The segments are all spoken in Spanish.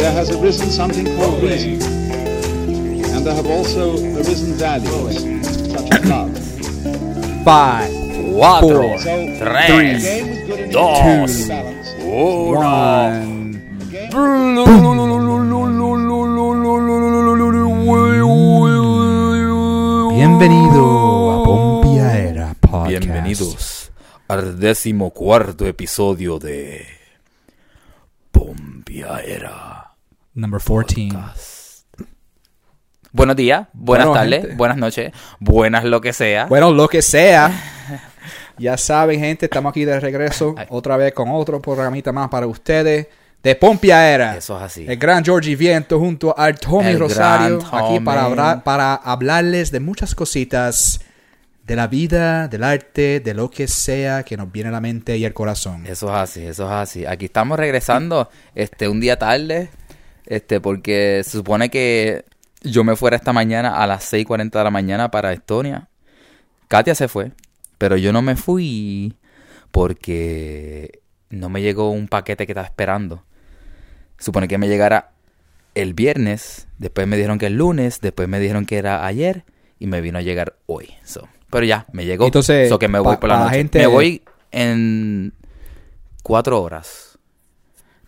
there has arisen something called reason. And there have also arisen values, such as love. Five, Cuatro, Four, enough dos, one. Bienvenido a Pompiaera Podcast. Bienvenidos al décimo cuarto episodio de Pompiaera. Number 14. Buenos días, buenas Bueno, tardes, gente. buenas noches, buenas lo que sea. Bueno, lo que sea. Ya saben, gente, estamos aquí de regreso otra vez con otro programita más para ustedes de Pompiaera. Eso es así. El gran Georgie Viento junto al Tommy El Rosario aquí Tommy. para, hablar- para hablarles de muchas cositas de la vida, del arte, de lo que sea que nos viene a la mente y el corazón. Eso es así, eso es así. Aquí estamos regresando este un día tarde, este porque se supone que yo me fuera esta mañana a las 6:40 de la mañana para Estonia. Katia se fue, pero yo no me fui porque no me llegó un paquete que estaba esperando. Supone que me llegara el viernes, después me dijeron que el lunes, después me dijeron que era ayer y me vino a llegar hoy. So, pero ya, me llegó. Entonces, So que me voy por la pa' la noche. gente- Me voy en cuatro horas.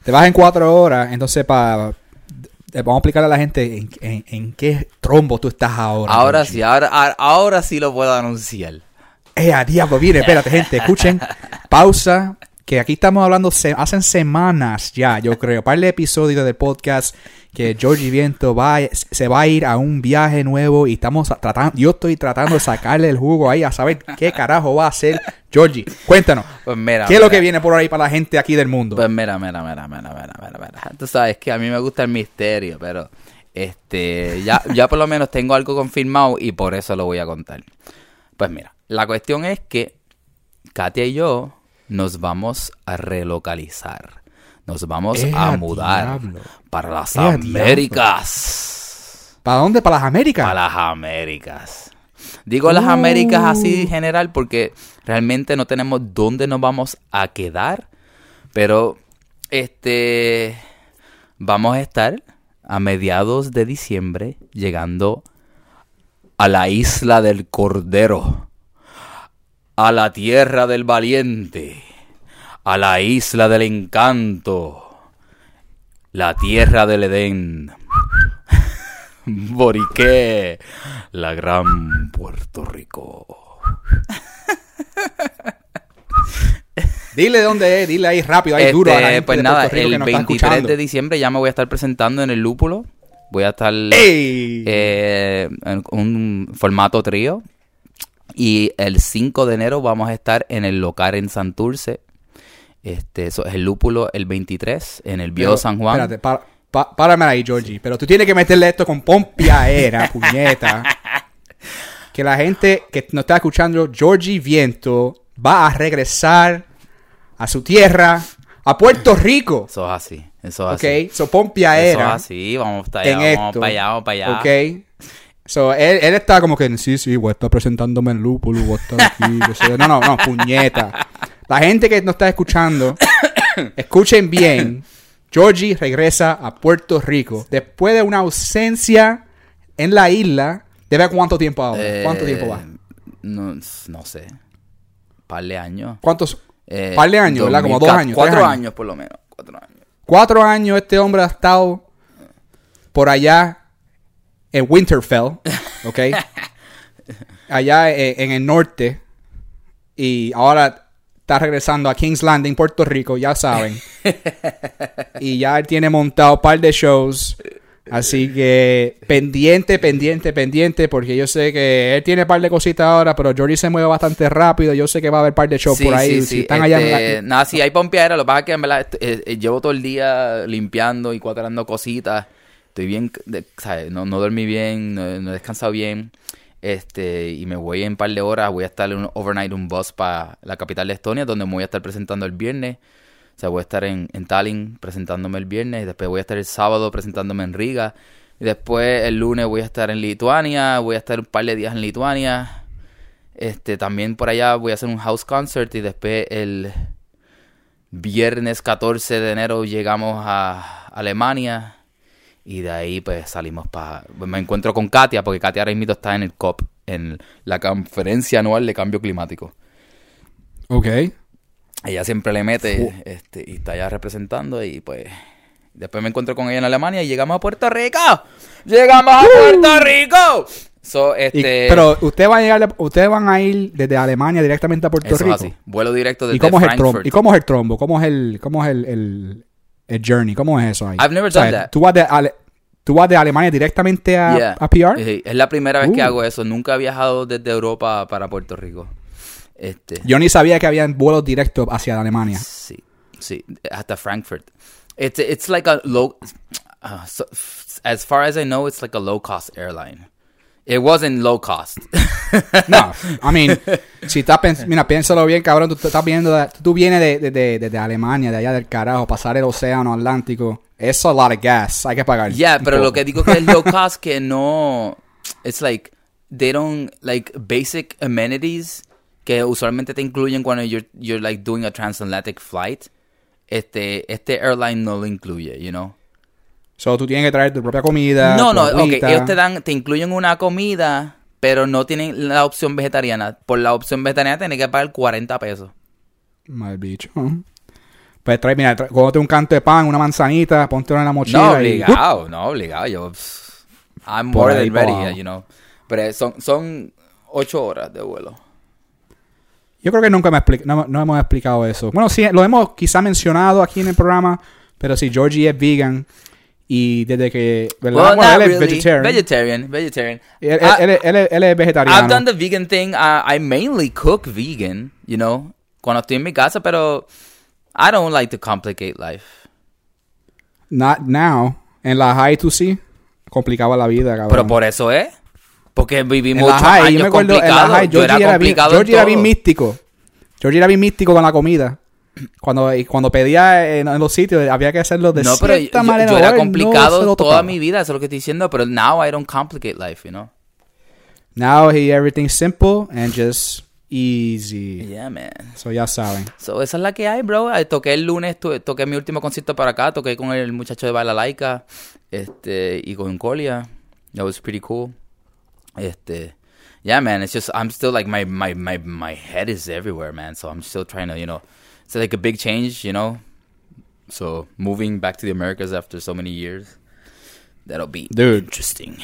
Te vas en cuatro horas, entonces para... Vamos a explicarle a la gente en, en- en qué trombo tú estás ahora. Ahora sí, ahora, ahora- sí lo puedo anunciar. ¡Eh, a diablo! Viene, espérate, gente, escuchen. Pausa. Que aquí estamos hablando se- hace semanas ya, yo creo, par de episodios del podcast que Georgie Viento va, se va a ir a un viaje nuevo y estamos tratando, yo estoy tratando de sacarle el jugo ahí a saber qué carajo va a hacer Georgie. Cuéntanos, Pues mira, ¿qué es lo que viene por ahí para la gente aquí del mundo? Pues mira, mira, mira, mira, mira, mira, mira. Tú sabes que a mí me gusta el misterio, pero este ya, ya por lo menos tengo algo confirmado y por eso lo voy a contar. Pues mira, la cuestión es que Katia y yo nos vamos a relocalizar. Nos vamos ¡Eh, a mudar diablo! para las ¡Eh! Américas. ¿Para dónde? ¿Para las Américas? Para las Américas. Digo las Américas así Uh. general porque realmente no tenemos dónde nos vamos a quedar. Pero, este, vamos a estar a mediados de diciembre llegando a la isla del Cordero, a la tierra del valiente, a la isla del encanto, la tierra del Edén. Boriqué, la gran Puerto Rico. Dile dónde es, dile ahí rápido, ahí Este, duro a la gente pues de nada, Rico el nos está 23 escuchando. de diciembre ya me voy a estar presentando en el Lúpulo. Voy a estar eh, en un formato trío. Y el 5 de enero vamos a estar en el local en Santurce. Este, eso es el Lúpulo el 23 en el Bio San Juan. Espérate, pa- párame ahí, Georgie. Pero tú tienes que meterle esto con pompiaera, puñeta. Que la gente que nos está escuchando, Georgie Viento, va a regresar a su tierra, a Puerto Rico. Eso es así. Eso es ¿Ok? así. So, Eso pompiaera. es así. Vamos para allá, vamos esto. para allá, vamos para allá. ¿Ok? So, él, él está como que, sí, sí, voy a estar presentándome en lúpulo, voy a estar aquí. No, no, no, puñeta. La gente que nos está escuchando, escuchen bien. Georgie regresa a Puerto Rico después de una ausencia en la isla. ¿Debe cuánto tiempo ahora? ¿Cuánto Eh, tiempo va? No, no sé. Par de años. ¿Cuántos? Eh, Par de años, ¿verdad? Como dos 2004, años, Cuatro años. por lo menos. Cuatro años. Cuatro años este hombre ha estado por allá en Winterfell, ¿ok? allá eh, en el norte. Y ahora está regresando a King's Landing, Puerto Rico, ya saben. y ya él tiene montado un par de shows. Así que pendiente, pendiente, pendiente, porque yo sé que él tiene un par de cositas ahora, pero Jordi se mueve bastante rápido. Yo sé que va a haber un par de shows Sí, por ahí. sí, si sí. están allá en Este, la- Nada, sí, hay pompeadera. Lo que pasa es que en verdad este, eh, eh, llevo todo el día limpiando y cuadrando cositas. estoy bien, de- ¿sabes? No, no dormí bien, no, no he descansado bien. Este, y me voy en un par de horas, voy a estar en un overnight, un bus para la capital de Estonia, donde me voy a estar presentando el viernes. O sea, voy a estar en, en Tallinn presentándome el viernes, y después voy a estar el sábado presentándome en Riga. Y después el lunes voy a estar en Lituania, voy a estar un par de días en Lituania. Este, también por allá voy a hacer un house concert y después el viernes 14 de enero llegamos a Alemania y de ahí pues salimos para... Me encuentro con Katia porque Katia ahora mismo está en el COP, en la conferencia anual de cambio climático. Ok. Ella siempre le mete este, y está allá representando y pues después me encuentro con ella en Alemania y llegamos a Puerto Rico. ¡Llegamos a Puerto Rico! So, Y- este, pero ustedes van a llegar, ustedes van a ir desde Alemania directamente a Puerto eso es Rico. así. Vuelo directo desde ¿Y cómo es el. ¿Y cómo es el trombo? ¿Cómo es el, cómo es el, el, el journey? ¿Cómo es eso ahí? I've never O sea, done that. ¿tú vas, de Ale- ¿Tú vas de Alemania directamente a, Yeah. a PR? Sí, Es la primera vez que Uh. hago eso. Nunca he viajado desde Europa para Puerto Rico. Este, Yo ni sabía que habían vuelos directos hacia Alemania. sí, sí, hasta Frankfurt. It's it's like a low. uh, so- as far as I know, it's like a low cost airline. It wasn't low cost. No, I mean, si estás pens- mira, piénsalo bien, cabrón, tú, tú estás viendo, de- tú vienes de, de, de, Alemania, de allá del carajo, pasar el océano Atlántico, eso a lot of gas, hay que pagar. Yeah, pero lo poco. que digo que es low cost que no it's like they don't like basic amenities que usualmente te incluyen cuando you're you're like doing a transatlantic flight. Este este airline no lo incluye, you know. So, tú tienes que traer tu propia comida. No, no, ok, agüita. ellos te dan te incluyen una comida, pero no tienen la opción vegetariana. Por la opción vegetariana tienes que pagar 40 pesos. Mal bicho. Pues trae, mira, trae, cómete un canto de pan, una manzanita, ponte en la mochila. No y- obligado, no obligado. Yo pff, I'm Por more than ready, you know. Pero son son ocho horas de vuelo. Yo creo que nunca me expli- no, no hemos explicado eso. Bueno, sí, lo hemos quizá mencionado aquí en el programa, pero sí, Georgie es vegan y desde que... Well, Bueno, él es really. vegetarian. Vegetarian, vegetarian. Él, I- él- él- él es- él es vegetariano. I've done the vegan thing. Uh, I mainly cook vegan, you know, cuando estoy en mi casa, pero I don't like to complicate life. Not now. En la high tú sí, complicaba la vida, cabrón. Pero por eso es. Porque en vivimos la muchos high, yo años me acuerdo, en la complicados. high, Yo era Georgie era bien, complicado en Georgie era bien místico. Georgie era bien místico con la comida. Cuando, y cuando pedía en, en los sitios, había que hacerlo de No, pero yo, cierta yo- manera. yo o era no complicado lo toda mi vida, eso es lo que estoy diciendo, pero now I don't complicate life, you know. Now he everything's simple and just easy. Yeah, man. So ya saben. So, esa es la que hay, bro. Toqué el lunes, toqué mi último concierto para acá, toqué con el muchacho de Balalaika, este, y con Colia. That was pretty cool. Este, yeah, man, it's just, I'm still like, my, my, my, my head is everywhere, man. So I'm still trying to, you know, it's like a big change, you know. So moving back to the Americas after so many years, that'll be Dude. interesting.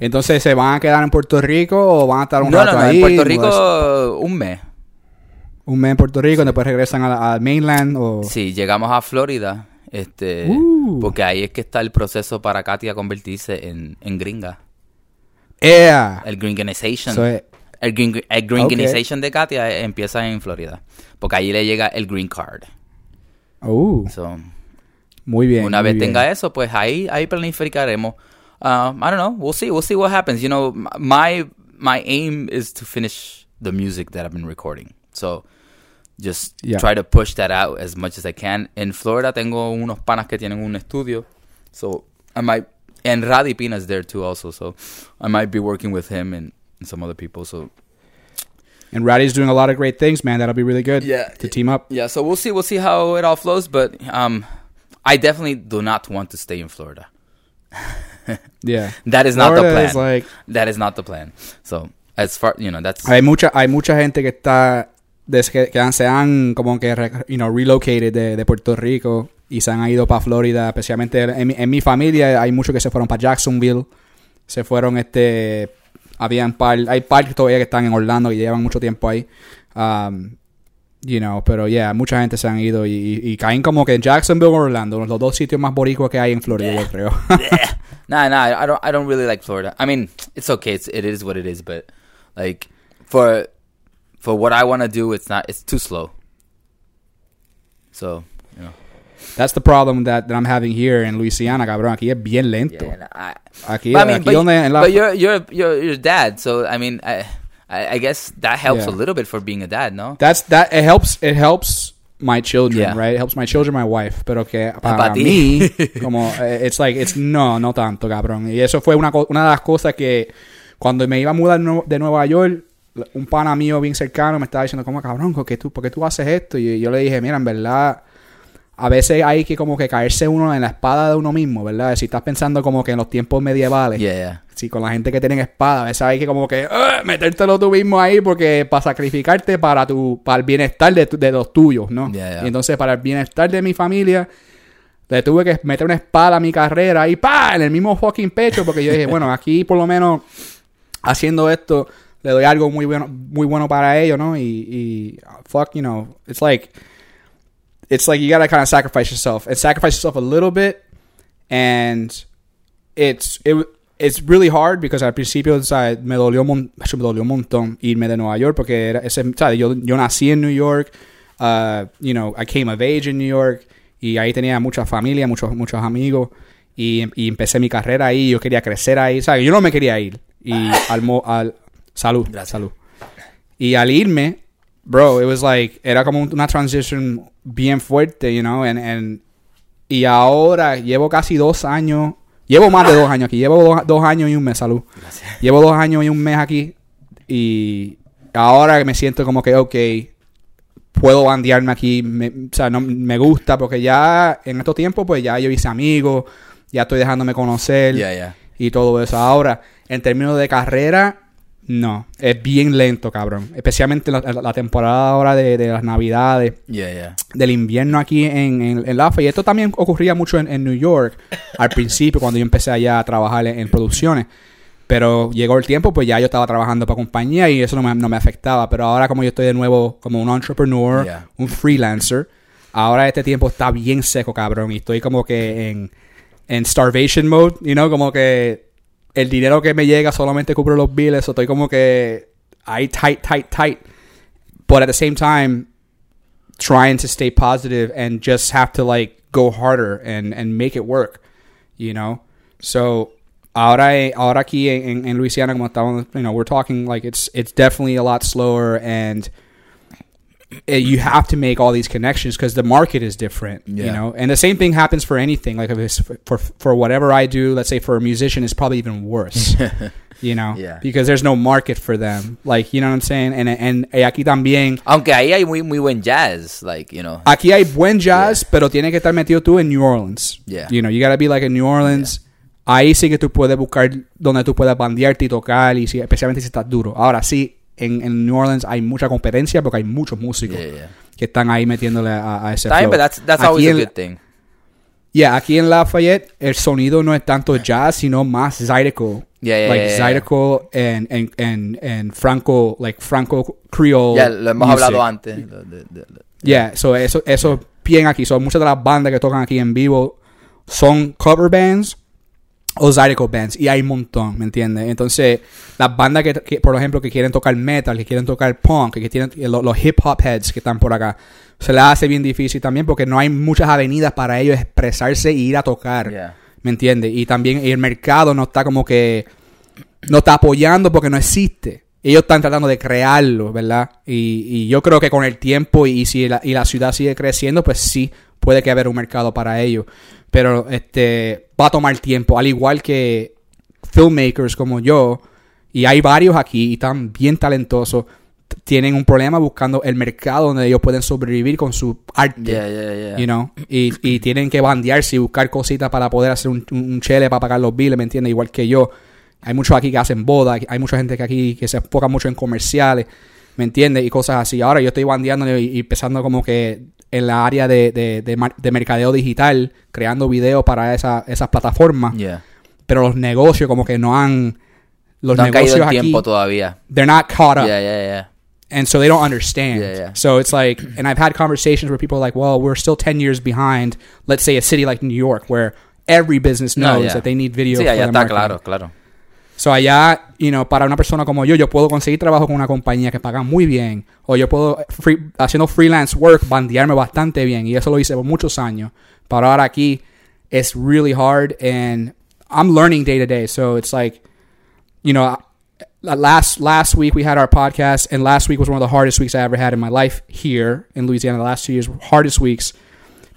Entonces, ¿se van a quedar en Puerto Rico o van a estar un No, rato no, ahí? en Puerto Pues, Rico, un mes. un mes en Puerto Rico, después regresan al, mainland o... Sí, llegamos a Florida, este, Uh. porque ahí es que está el proceso para Katia convertirse en, en gringa. Yeah. El gringanization. So, eh, el, gring- el gringanization de Katia empieza en Florida, porque ahí le llega el green card. uh, So, muy bien. una muy vez bien. tenga eso, pues ahí, ahí planificaremos. Um, I don't know. We'll see. We'll see what happens. You know, my my aim is to finish the music that I've been recording. So just Yeah. try to push that out as much as I can. En Florida tengo unos panas que tienen un estudio. So I might and Radi Pina's there too also. So I might be working with him and, and some other people. So And Ratty's doing a lot of great things, man. That'll be really good Yeah. to team up. yeah, so we'll see. We'll see how it all flows. But um, I definitely do not want to stay in Florida. Yeah. That is not the plan. is like- that is not the plan. So as far you know, that's hay mucha hay mucha gente que está que, que han- se han como que you know, relocated de, de Puerto Rico y se han ido para Florida, especialmente en, mi- en mi familia hay muchos que se fueron para Jacksonville, se fueron este habían par, hay par todavía que están en Orlando y llevan mucho tiempo ahí. Um, you know, pero yeah, mucha gente se han ido y, y- y caen como que en Jacksonville o Orlando, los dos sitios más boricuas que hay en Florida, yo creo. nah, nah. I don't. I don't really like Florida. I mean, it's okay. It's, it is what it is. But like for for what I want to do, it's not. It's too slow. So you know. that's the problem that, that I'm having here in Louisiana, cabrón. Aquí es bien lento. Yeah, I, Aquí, but I mean, aquí but, donde en la- but you're you're you're you're dad, so I mean, I I, guess that helps Yeah. a little bit for being a dad, no? that's that it helps it helps my children, Yeah. right? It helps my children, my wife, pero que para Pa' ti. mí como eh, it's like it's no, no tanto, cabrón. Y eso fue una una de las cosas que cuando me iba a mudar de Nueva York un pana mío bien cercano me estaba diciendo, como cabrón, ¿por qué tú, por qué tú haces esto? Y yo le dije, mira, en verdad, a veces hay que como que caerse uno en la espada de uno mismo, ¿verdad? Si estás pensando como que en los tiempos medievales, Yeah, yeah. Sí, con la gente que tiene espada, a veces hay que como que "Ah", metértelo tú mismo ahí porque para sacrificarte para tu para el bienestar de, tu- de los tuyos, ¿no? Y entonces para el bienestar de mi familia le tuve que meter una espada a mi carrera y pa en el mismo fucking pecho porque yo dije, bueno, aquí por lo menos haciendo esto le doy algo muy bueno muy bueno para ellos, ¿no? Y, y fuck, you know, it's like it's like you gotta kind of sacrifice yourself and sacrifice yourself a little bit and it's it, it's really hard because al principio o sea, me dolió mon- me dolió un montón irme de Nueva York porque era ese, o sea, yo, yo nací en New York uh, you know I came of age in New York y ahí tenía mucha familia muchos muchos amigos y, y empecé mi carrera ahí yo quería crecer ahí o sea, yo no me quería ir y al, mo- al salud Gracias. salud y al irme bro it was like era como una transition bien fuerte you know and, and y ahora llevo casi dos años. Llevo más de dos años aquí. Llevo dos, dos años y un mes, salud. Llevo dos años y un mes aquí. Y ahora me siento como que, ok, puedo bandearme aquí. Me, o sea, no, me gusta porque ya en estos tiempos, pues ya yo hice amigos. Ya estoy dejándome conocer Yeah, yeah. y todo eso. Ahora, en términos de carrera, no. Es bien lento, cabrón. Especialmente la, la temporada ahora de, de las navidades Yeah, yeah. del invierno aquí en, en, en Lafayette. Esto también ocurría mucho en, en New York al principio, cuando yo empecé allá a trabajar en, en producciones. Pero llegó el tiempo, pues ya yo estaba trabajando para compañía y eso no me, no me afectaba. Pero ahora como yo estoy de nuevo como un entrepreneur, Yeah. un freelancer, ahora este tiempo está bien seco, cabrón. Y estoy como que en, en starvation mode, you know, como que el dinero que me llega solamente cubre los bills. O estoy como que ahí tight, tight, tight. But at the same time, trying to stay positive and just have to like go harder and and make it work you know so ahora ahora aquí en, en, Louisiana como estamos you know we're talking like it's it's definitely a lot slower and you have to make all these connections because the market is different you know and the same thing happens for anything like if it's for, for whatever I do let's say for a musician it's probably even worse you know Yeah. because there's no market for them like you know what I'm saying and and aquí también Aunque ahí hay muy muy buen jazz, like, you know. Aquí hay buen jazz, pero tiene que estar metido tú en New Orleans. Yeah. You know, you gotta be like in New Orleans. Ahí sí que tú puedes buscar donde tú puedas bandearte y tocar, y si, especialmente si estás duro. Ahora sí, en, en New Orleans hay mucha competencia porque hay muchos músicos Yeah, yeah. que están ahí metiéndole a, a ese flow. but that's that's always a en- good thing. Yeah, aquí en Lafayette el sonido no es tanto jazz, sino más zydeco. Yeah, like zydeco and, and, and, and Franco, like Franco Creole. Ya lo hemos music. hablado antes. Yeah, so eso, eso bien aquí. Son muchas de las bandas que tocan aquí en vivo son cover bands Zydeco bands. Y hay un montón, ¿me entiendes? Entonces, las bandas que, que, por ejemplo, que quieren tocar metal, que quieren tocar punk, que tienen los, los hip hop heads que están por acá, se les hace bien difícil también porque no hay muchas avenidas para ellos expresarse y ir a tocar. Yeah. ¿Me entiendes? Y también el mercado no está como que. No está apoyando porque no existe. Ellos están tratando de crearlo, ¿verdad? Y, y yo creo que con el tiempo y, si la, y la ciudad sigue creciendo, pues sí, puede que haber un mercado para ello. Pero este va a tomar tiempo. Al igual que filmmakers como yo, y hay varios aquí y están bien talentosos, tienen un problema buscando el mercado donde ellos pueden sobrevivir con su arte. Yeah, yeah, yeah. You know, y, y tienen que bandearse y buscar cositas para poder hacer un, un chele para pagar los billes, ¿me entiendes? Igual que yo. Hay muchos aquí que hacen bodas, hay mucha gente que aquí que se enfoca mucho en comerciales, ¿me entiendes? Y cosas así. Ahora yo estoy bandeando y, y empezando como que en la área de, de, de, mercadeo digital, creando videos para esa, esas plataformas, Yeah. pero los negocios como que no han... Los No han caído negocios en aquí, tiempo todavía. they're not caught up Yeah, yeah, yeah. and so they don't understand. Yeah, yeah. So it's like, and I've had conversations where people are like, "Well, we're still ten years behind." Let's say a city like New York, where every business No, knows yeah. that they need video. Sí, for está marketing. claro, claro. So allá, you know, para una persona como yo, yo puedo conseguir trabajo con una compañía que paga muy bien. O yo puedo, eh, free- haciendo freelance work, bandearme bastante bien. Y eso lo hice por muchos años. Pero ahora aquí, it's really hard and I'm learning day to day. So it's like, you know, last last week we had our podcast, and last week was one of the hardest weeks I ever had in my life here in Louisiana. The last two years hardest weeks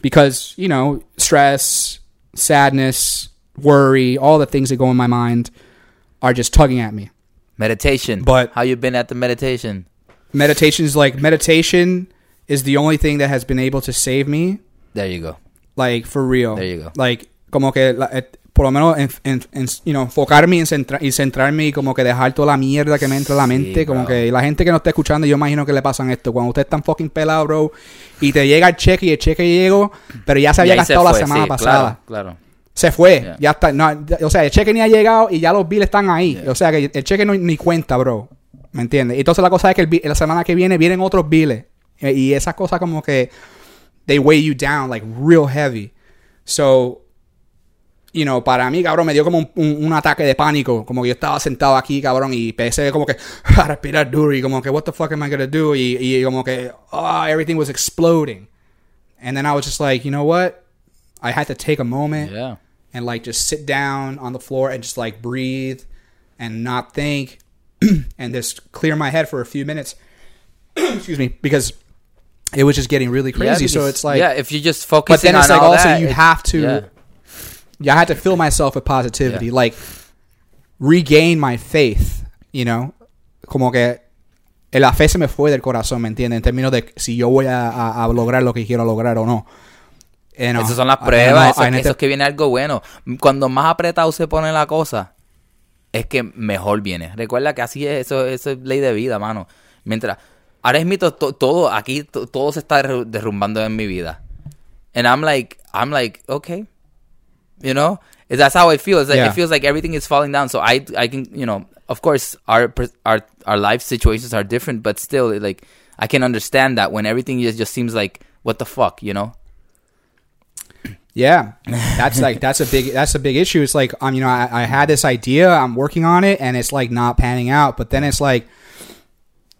because you know stress, sadness, worry, all the things that go in my mind are just tugging at me. Meditation. But- how you been at the meditation? Meditation is like meditation is the only thing that has been able to save me, There you go. like for real. There you go. Like como que la- eh, por lo menos en, en- en, you know, enfocarme y, centra- y centrarme y como que dejar toda la mierda que me entra a la mente. como bro. que la gente que no está escuchando, yo imagino que le pasan esto. Cuando usted está fucking pelado, bro, y te llega el cheque y el cheque llegó, pero ya se había ahí se gastado la fue, semana sí, pasada. Claro, claro. Se fue, Yeah. ya está. no, o sea, el cheque ni ha llegado y ya los bills están ahí. Yeah. O sea, que el cheque no ni cuenta, bro. ¿Me entiendes? Y Entonces la cosa es que el la semana que viene vienen otros bills. Eh, Y esas cosas como que they weigh you down like real heavy. So, you know, para mí, cabrón, me dio como un, un- un ataque de pánico. Como que yo estaba sentado aquí, cabrón, y empecé como que a respirar duro y como que, what the fuck am I gonna do? Y, y como que, oh, everything was exploding. And then I was just like, you know what? I had to take a moment Yeah. And like just sit down on the floor and just like breathe and not think and just clear my head for a few minutes. Excuse me, because it was just getting really crazy. Yeah, so it's like, yeah, if you just focus. but then on it's like also that, you have to, yeah. yeah, I had to fill myself with positivity, Yeah. like regain my faith, you know, como que la fe se me fue del corazón, ¿me entiendes? En términos de si yo voy a, a- a lograr lo que quiero lograr o no. You know, Esas son las I pruebas, know, eso, eso to- es que viene algo bueno. Cuando más apretado se pone la cosa, es que mejor viene. Recuerda que así es, eso, eso es ley de vida, mano. Mientras, ahora es mito, todo, aquí to- todo se está derru- derrumbando en mi vida. And I'm like, I'm like, okay. You know? That's how I feel. It's like, Yeah. It feels like everything is falling down. So I, I can, you know, of course, our, our, our life situations are different, but still, like, I can understand that when everything just, just seems like, what the fuck, you know? Yeah, that's like that's a big that's a big issue. It's like I'm um, you know, I, I had this idea, I'm working on it, and it's like not panning out. But then it's like,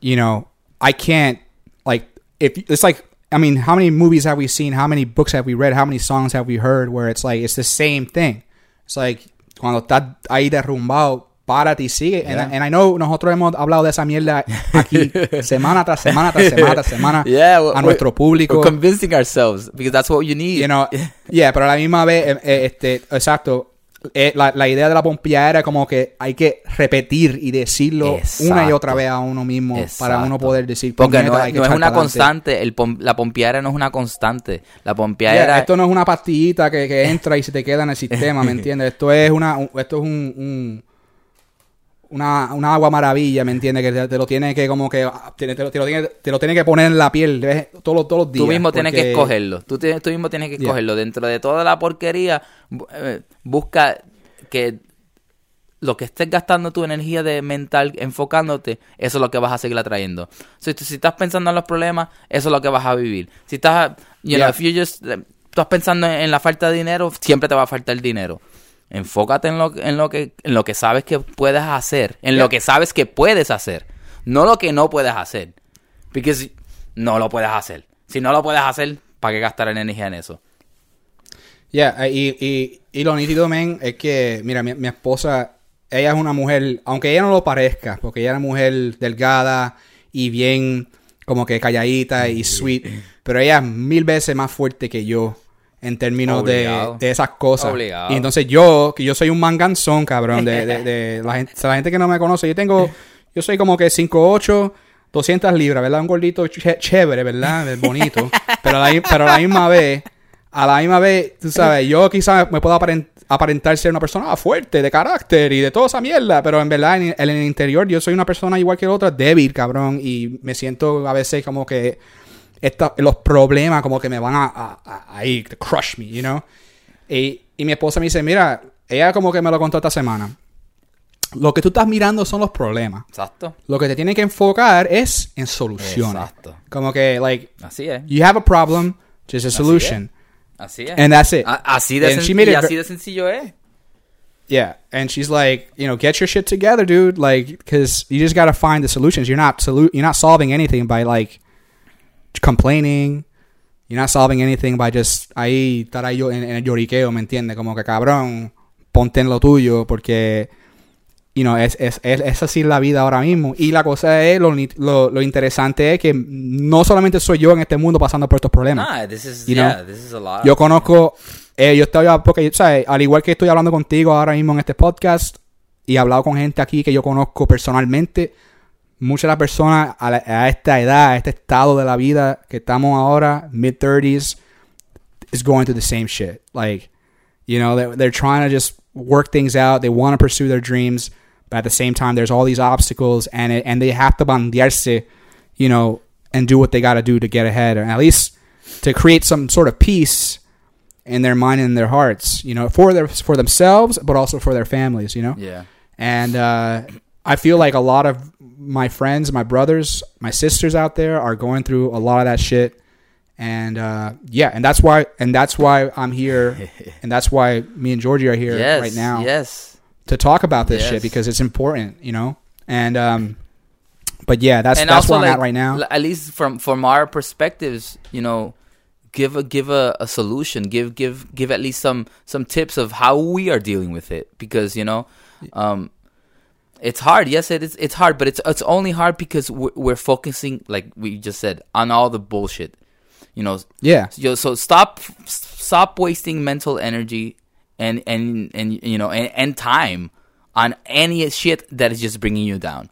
you know, I can't like if it's like I mean, how many movies have we seen? How many books have we read? How many songs have we heard? Where it's like it's the same thing. It's like cuando estás ahí derrumbado, párate y sigue. And, Yeah. and I know nosotros hemos hablado de esa mierda aquí semana tras semana tras semana tras semana Yeah, a nuestro público. We're convincing ourselves because that's what you need. You know, yeah, pero a la misma vez, eh, eh, este, exacto. eh, la, la idea de la pompeada era como que hay que repetir y decirlo Exacto. una y otra vez a uno mismo para uno Exacto. poder decir Porque no, "Puñeta, es- hay que no es echar una pa'lante". constante, el pom- la pompeadera no es una constante. La Yeah, pompeadera esto no es una pastillita que, que entra y se te queda en el sistema, ¿me entiendes? Esto es una, un- esto es un, un- una, una agua maravilla, ¿me entiendes? Que te, te lo tiene que como que ah, te, te lo, te lo tiene, te lo tiene que poner en la piel ¿ves? todos, los- todos los días. tú mismo tienes que escogerlo. Tú, tienes- tú mismo tienes que Yeah. escogerlo. Dentro de toda la porquería, eh, busca que lo que estés gastando tu energía de mental enfocándote, eso es lo que vas a seguir atrayendo. Si, estás pensando en los problemas, eso es lo que vas a vivir. Si estás, you know, Yeah. if you just, eh, estás pensando en, en la falta de dinero, siempre te va a faltar dinero. Enfócate en lo, en lo que en lo que sabes que puedes hacer, en Yeah. lo que sabes que puedes hacer, no lo que no puedes hacer. Porque no lo puedes hacer. Si no lo puedes hacer, ¿para qué gastar en energía en eso? Yeah, y, y, y lo nítido, men, es que, mira, mi, mi esposa, ella es una mujer, aunque ella no lo parezca, porque ella es una mujer delgada y bien, como que calladita y sweet, pero ella es mil veces más fuerte que yo en términos de, de esas cosas. Obligado. Y entonces yo, que yo soy un manganzón, cabrón, de, de, de la, gente, la gente que no me conoce, yo tengo, yo soy como que 5'8", 200 libras, ¿verdad? Un gordito ch- chévere, ¿verdad? Bonito. pero, a la, pero a la misma vez, a la misma vez, tú sabes, yo quizás me puedo aparent- aparentar ser una persona fuerte, de carácter y de toda esa mierda, pero en verdad en, en el interior yo soy una persona igual que otra, débil, cabrón, y me siento a veces como que esta- los problemas como que me van a, a, a- to crush me, you know? Y, y mi esposa me dice, mira, ella como que me lo contó esta semana. Lo que tú estás mirando son los problemas. Exacto. Lo que te tiene que enfocar es en soluciones. Exacto. Como que, like, Así es. you have a problem, just a solution. Así es. And that's it. A- así, de And sen- she made y así de sencillo es. Yeah, and she's like, you know, get your shit together, dude. Like, because you just got to find the solutions. You're not solu- You're not solving anything by like complaining. You're not solving anything by just ahí estar ahí yo- en, en el lloriqueo, ¿me entiendes? Como que cabrón, ponte en lo tuyo, porque, you know, es, es, es, es así la vida ahora mismo. Y la cosa es, lo, lo, lo interesante es que no solamente soy yo en este mundo pasando por estos problemas. Nah, this is You yeah, know, this is a lot. Yo conozco, eh, yo estoy, porque, ¿sabes? Al igual que estoy hablando contigo ahora mismo en este podcast y he hablado con gente aquí que yo conozco personalmente, muchas de las personas a, la- a esta edad, a este estado de la vida que estamos ahora, mid-30s, is going through the same shit. Like, you know, they're, they're trying to just work things out. They want to pursue their dreams, but at the same time, there's all these obstacles, and it, and they have to bandearse, you know, and do what they got to do to get ahead, or at least to create some sort of peace in their mind and their hearts, you know, for their for themselves, but also for their families, you know. yeah. And uh, I feel like a lot of my friends, my brothers, my sisters out there are going through a lot of that shit. And uh, yeah, and that's why, and that's why I'm here, and that's why me and Georgie are here yes. right now Yes. to talk about this Yes. shit because it's important, you know. And um, but yeah, that's and that's also where I'm like, at right now. at least from from our perspectives you know give a give a, a solution give give give at least some some tips of how we are dealing with it because you know um it's hard. Yes it is. It's hard but it's it's only hard because we're, we're focusing like we just said on all the bullshit you know? Yeah, Yo, so stop stop wasting mental energy and and and you know and, and time on any shit that is just bringing you down.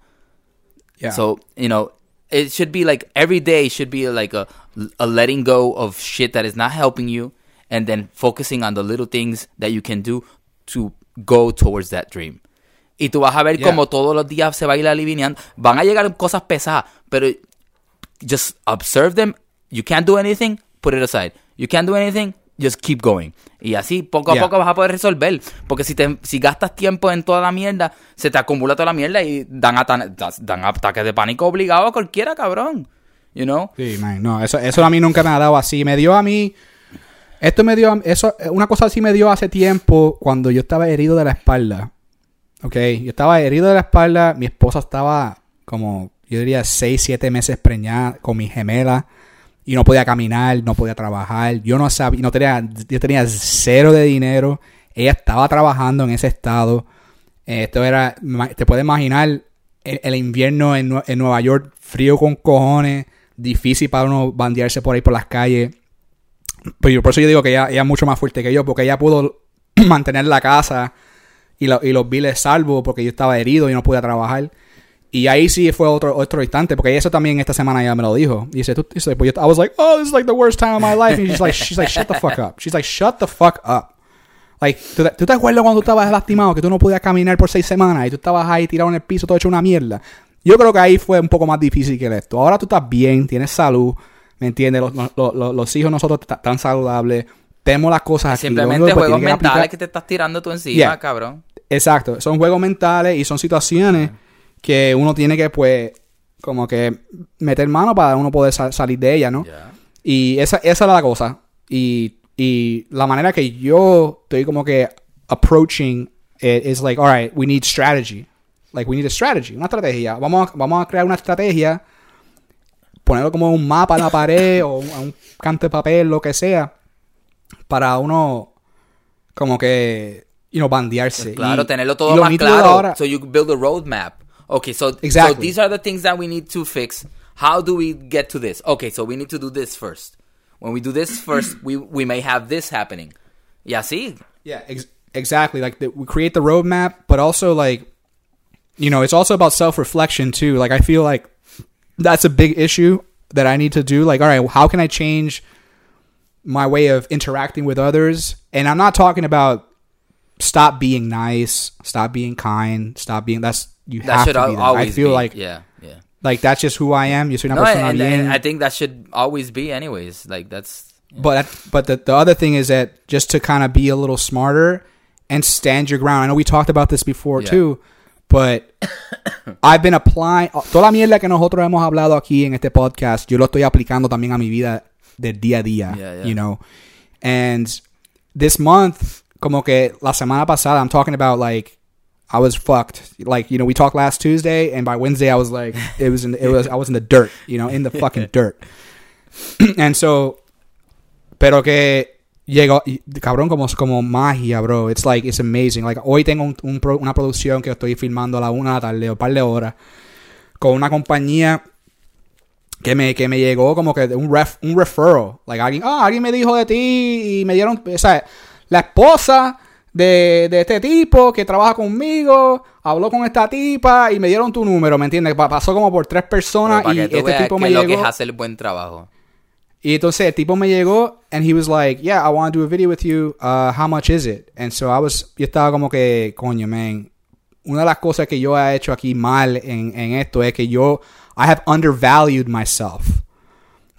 Yeah. so you know, it should be like every day should be like a a letting go of shit that is not helping you, and then focusing on the little things that you can do to go towards that dream. Y tú vas a ver Yeah. como todos los días se va a ir alineando. Van a llegar cosas pesadas, pero just observe them. You can't do anything, put it aside. You can't do anything, just keep going. Y así poco a Yeah. poco vas a poder resolver. Porque si, te, si gastas tiempo en toda la mierda, se te acumula toda la mierda y dan, ata- dan ataques de pánico obligado a cualquiera, cabrón. You know? Sí, man, no, eso, eso a mí nunca me ha dado así. Me dio a mí. Esto me dio. Eso, una cosa así me dio hace tiempo cuando yo estaba herido de la espalda. Ok, yo estaba herido de la espalda. Mi esposa estaba como, yo diría, 6, 7 meses preñada con mi gemela. Y no podía caminar, no podía trabajar. Yo no sabía, no tenía, yo tenía cero de dinero. Ella estaba trabajando en ese estado. Eh, Esto era, te puedes imaginar el, invierno en, en Nueva York, frío con cojones, difícil para uno bandearse por ahí por las calles. Pero yo- por eso yo digo que ella, ella es mucho más fuerte que yo, porque ella pudo mantener la casa y, lo- y los biles salvo porque yo estaba herido y no podía trabajar. Y ahí sí fue otro, otro instante, porque eso también esta semana ya me lo dijo. Y dice, tú, dice, pues yo, I was like, oh, this is like the worst time of my life. And she's like, she's like, shut the fuck up. She's like, shut the fuck up. Like, ¿tú, tú te acuerdas cuando tú estabas lastimado, que tú no podías caminar por seis semanas y tú estabas ahí tirado en el piso todo hecho una mierda? Yo creo que ahí fue un poco más difícil que esto. Ahora tú estás bien, tienes salud, ¿me entiendes? Los, los, los- los hijos nosotros tan saludables, tenemos las cosas aquí. Único Simplemente pues, juegos que mentales aplicar- que te estás tirando tú encima, Yeah. cabrón. Exacto, son juegos mentales y son situaciones que uno tiene que, pues, como que meter mano para uno poder sa- salir de ella, ¿no? Yeah. Y esa, esa era la cosa. Y, y la manera que yo estoy como que approaching it is like, all right, we need strategy. Like, we need a strategy, una estrategia. Vamos a, vamos a crear una estrategia, ponerlo como un mapa en la pared o un, un canto de papel, lo que sea, para uno como que, you know, bandearse. Claro, Y- tenerlo todo más claro. ahora- so you build a roadmap. Okay, so, so Exactly. these are the things that we need to fix. How do we get to this? Okay, so we need to do this first. When we do this first, we we may have this happening. Yeah, see? Yeah, ex- exactly. Like the, we create the roadmap, but also like, you know, it's also about self reflection too. Like I feel like that's a big issue that I need to do. Like, all right, how can I change my way of interacting with others? And I'm not talking about stop being nice, stop being kind, stop being. That's you That have to al- be. That. always I feel be. like yeah, yeah. like that's just who I am. Yo soy una No, and, and I think that should always be, anyways. Like that's But but the, the other thing is that just to kind of be a little smarter and stand your ground. I know we talked about this before Yeah. too, but I've been applying toda la mierda que nosotros hemos hablado aquí en este podcast. Yo lo estoy aplicando también a mi vida del día a día. Yeah, yeah. You know, and this month como que la semana pasada, I'm talking about like I was fucked. Like you know, we talked last Tuesday, and by Wednesday I was like, it was in, it was I was in the dirt, you know, in the fucking dirt. and so, pero que llegó, cabrón, como, como magia, bro. It's like, it's amazing. Like, hoy tengo un, un pro- una producción que estoy filmando a la una de la tarde, o un par de horas, con una compañía que me, que me llegó como que un, ref, un referral. Like, alguien, ah, alguien me dijo de ti y me dieron, o sea, la esposa de, de este tipo que trabaja conmigo habló con esta tipa y me dieron tu número, ¿me entiendes? Pa- Pasó como por tres personas y este tipo me lo que llegó. es hacer buen trabajo. Y entonces el tipo me llegó and he was like, yeah, I want to do a video with you. Uh, how much is it? And so I was, yo estaba como que, coño, man. Una de las cosas que yo he hecho aquí mal en, en esto es que yo, I have undervalued myself.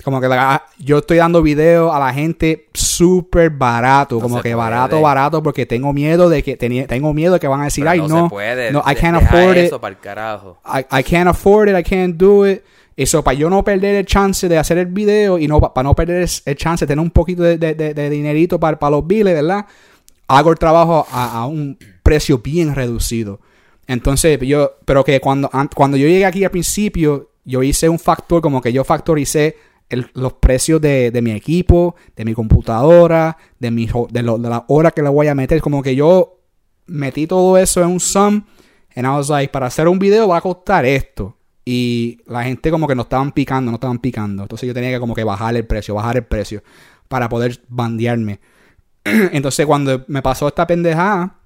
Como que la- yo estoy dando video a la gente súper barato, No como que barato, barato, porque tengo miedo de que tenía, tengo miedo de que van a decir, Pero ay, no, no, se puede. no, I can't afford it. eso para el carajo. I, I can't afford it, I can't do it. Eso, para yo no perder el chance de hacer el video y no para no perder el, el chance de tener un poquito de, de- de- de dinerito para, para los biles, ¿verdad? Hago el trabajo a, a un precio bien reducido. Entonces, yo, pero que cuando, an- cuando yo llegué aquí al principio, yo hice un factor, como que yo factoricé el- los precios de, de mi equipo, de mi computadora, de, mi, de, lo- de la hora que le voy a meter. Como que yo metí todo eso en un sum. And I was like, para hacer un video va a costar esto. Y la gente como que no estaban picando, no estaban picando. Entonces yo tenía que como que bajar el precio, bajar el precio para poder bandearme. Entonces cuando me pasó esta pendejada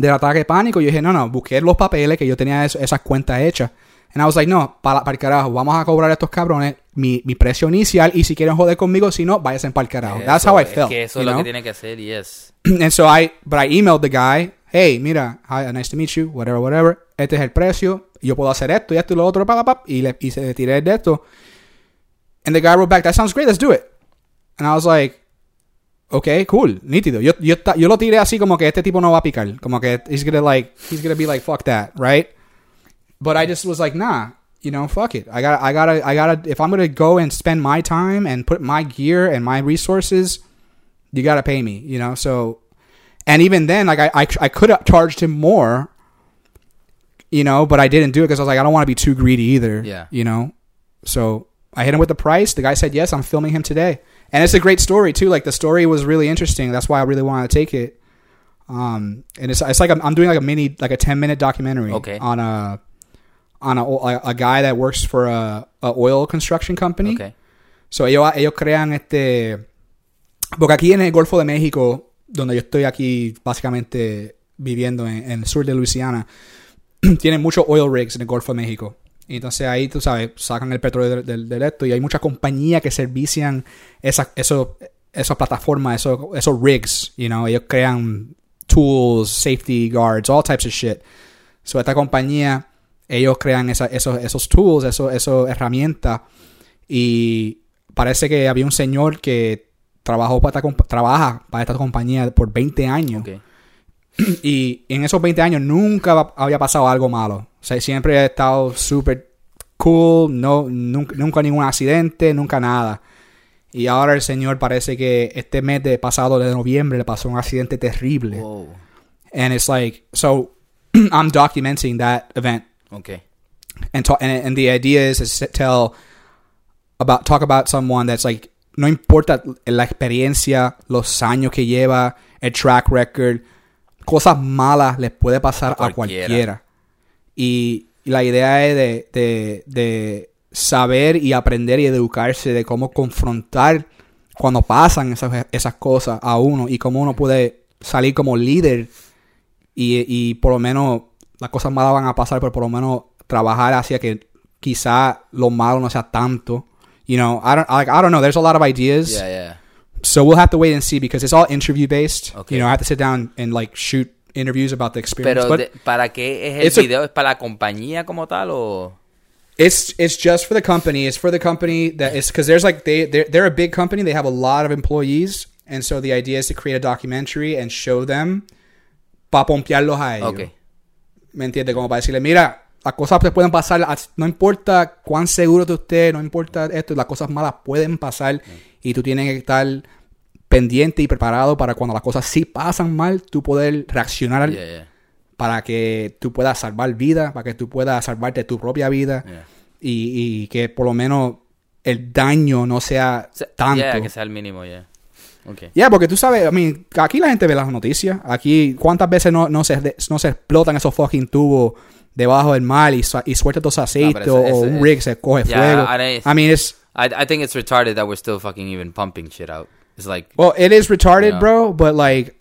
del ataque de pánico, yo dije, no, no, busqué los papeles que yo tenía eso- esas cuentas hechas. And I was like, no, para, para el carajo, vamos a cobrar a estos cabrones mi, mi precio inicial y si quieren joder conmigo, si no, váyanse para el carajo. That's Eso, how I es felt. que eso es lo know? que tiene que ser y es. and so I, but I emailed the guy, hey, mira, hi, nice to meet you, whatever, whatever. Este es el precio. Yo puedo hacer esto y esto y lo otro, pa, y le y se tiré de esto. And the guy wrote back, that sounds great, let's do it. And I was like, okay, cool, nítido. Yo, yo, yo lo tiré así como que este tipo no va a picar. Como que he's gonna like, he's gonna be like, fuck that, right? But I just was like, nah, you know, fuck it. I gotta, I gotta, I gotta, if I'm gonna go and spend my time and put my gear and my resources, you gotta pay me, you know? So, and even then, like, I, I, I could have charged him more, you know, but I didn't do it because I was like, I don't want to be too greedy either, Yeah. you know? So I hit him with the price. The guy said, yes, I'm filming him today. And it's a great story too. Like the story was really interesting. That's why I really wanted to take it. Um, and it's, it's like I'm, I'm doing like a mini, like a 10 minute documentary Okay. on a, on a, a, guy that works for a, a oil construction company. Okay. So ellos, ellos crean este... Porque aquí en el Golfo de México, donde yo estoy aquí básicamente viviendo en, en el sur de Luisiana, tienen muchos oil rigs en el Golfo de México. Entonces ahí, tú sabes, sacan el petróleo del, del, del esto y hay muchas compañías que servician esas esos esas plataformas, esos, esos rigs, you know, ellos crean tools, safety guards, all types of shit. So esta compañía, ellos crean esa- esos, esos tools, esos, esos herramientas y parece que había un señor que trabajó para esta, trabaja para esta compañía por 20 años Okay. Y en esos 20 años nunca había pasado algo malo. O sea, siempre ha estado súper cool, no, nunca, nunca ningún accidente, nunca nada. Y ahora el señor parece que este mes de pasado de noviembre le pasó un accidente terrible. Wow. And it's like, so I'm documenting that event Okay. and talk, and, and the idea is, is to tell about talk about someone that's like no importa la experiencia, los años que lleva, el track record, cosas malas les puede pasar A a cualquiera. cualquiera. Y, y la idea es de, de, de saber y aprender y educarse de cómo confrontar cuando pasan esas, esas cosas a uno y cómo uno puede salir como líder y, y por lo menos las cosas malas van a pasar, pero por lo menos trabajar hacia que quizá lo malo no sea tanto. You know, I don't like I don't know. There's a lot of ideas, Yeah, yeah. So we'll have to wait and see because it's all interview based. Okay. You know, I have to sit down and like shoot interviews about the experience. Pero, but de- ¿para qué es el It's a- video? ¿Es para la compañía como tal o...? It's it's just for the company. It's for the company that is because there's like they they're, they're a big company. They have a lot of employees, and so the idea is to create a documentary and show them para pompearlos a ellos. Ok. ¿Me entiendes? Como para decirle, mira, las cosas te pueden pasar, no importa cuán seguro de usted, no importa esto, las cosas malas pueden pasar mm. Y tú tienes que estar pendiente y preparado para cuando las cosas sí pasan mal, tú poder reaccionar Yeah, yeah. para que tú puedas salvar vida, para que tú puedas salvarte tu propia vida Yeah. y, y que por lo menos el daño no sea Se- tanto. Yeah, que sea el mínimo, yeah. Okay. Ya, porque tú sabes, I mean, aquí la gente ve las noticias. Aquí, ¿cuántas veces no, no, se, no se explotan esos fucking tubos debajo del mar y, y suelta todo ese aceite eso- o, un rig se coge fuego? I- I mean, it's, I, I think it's retarded that we're still fucking even pumping shit out. It's like, well, it is retarded, Yeah. bro, but like,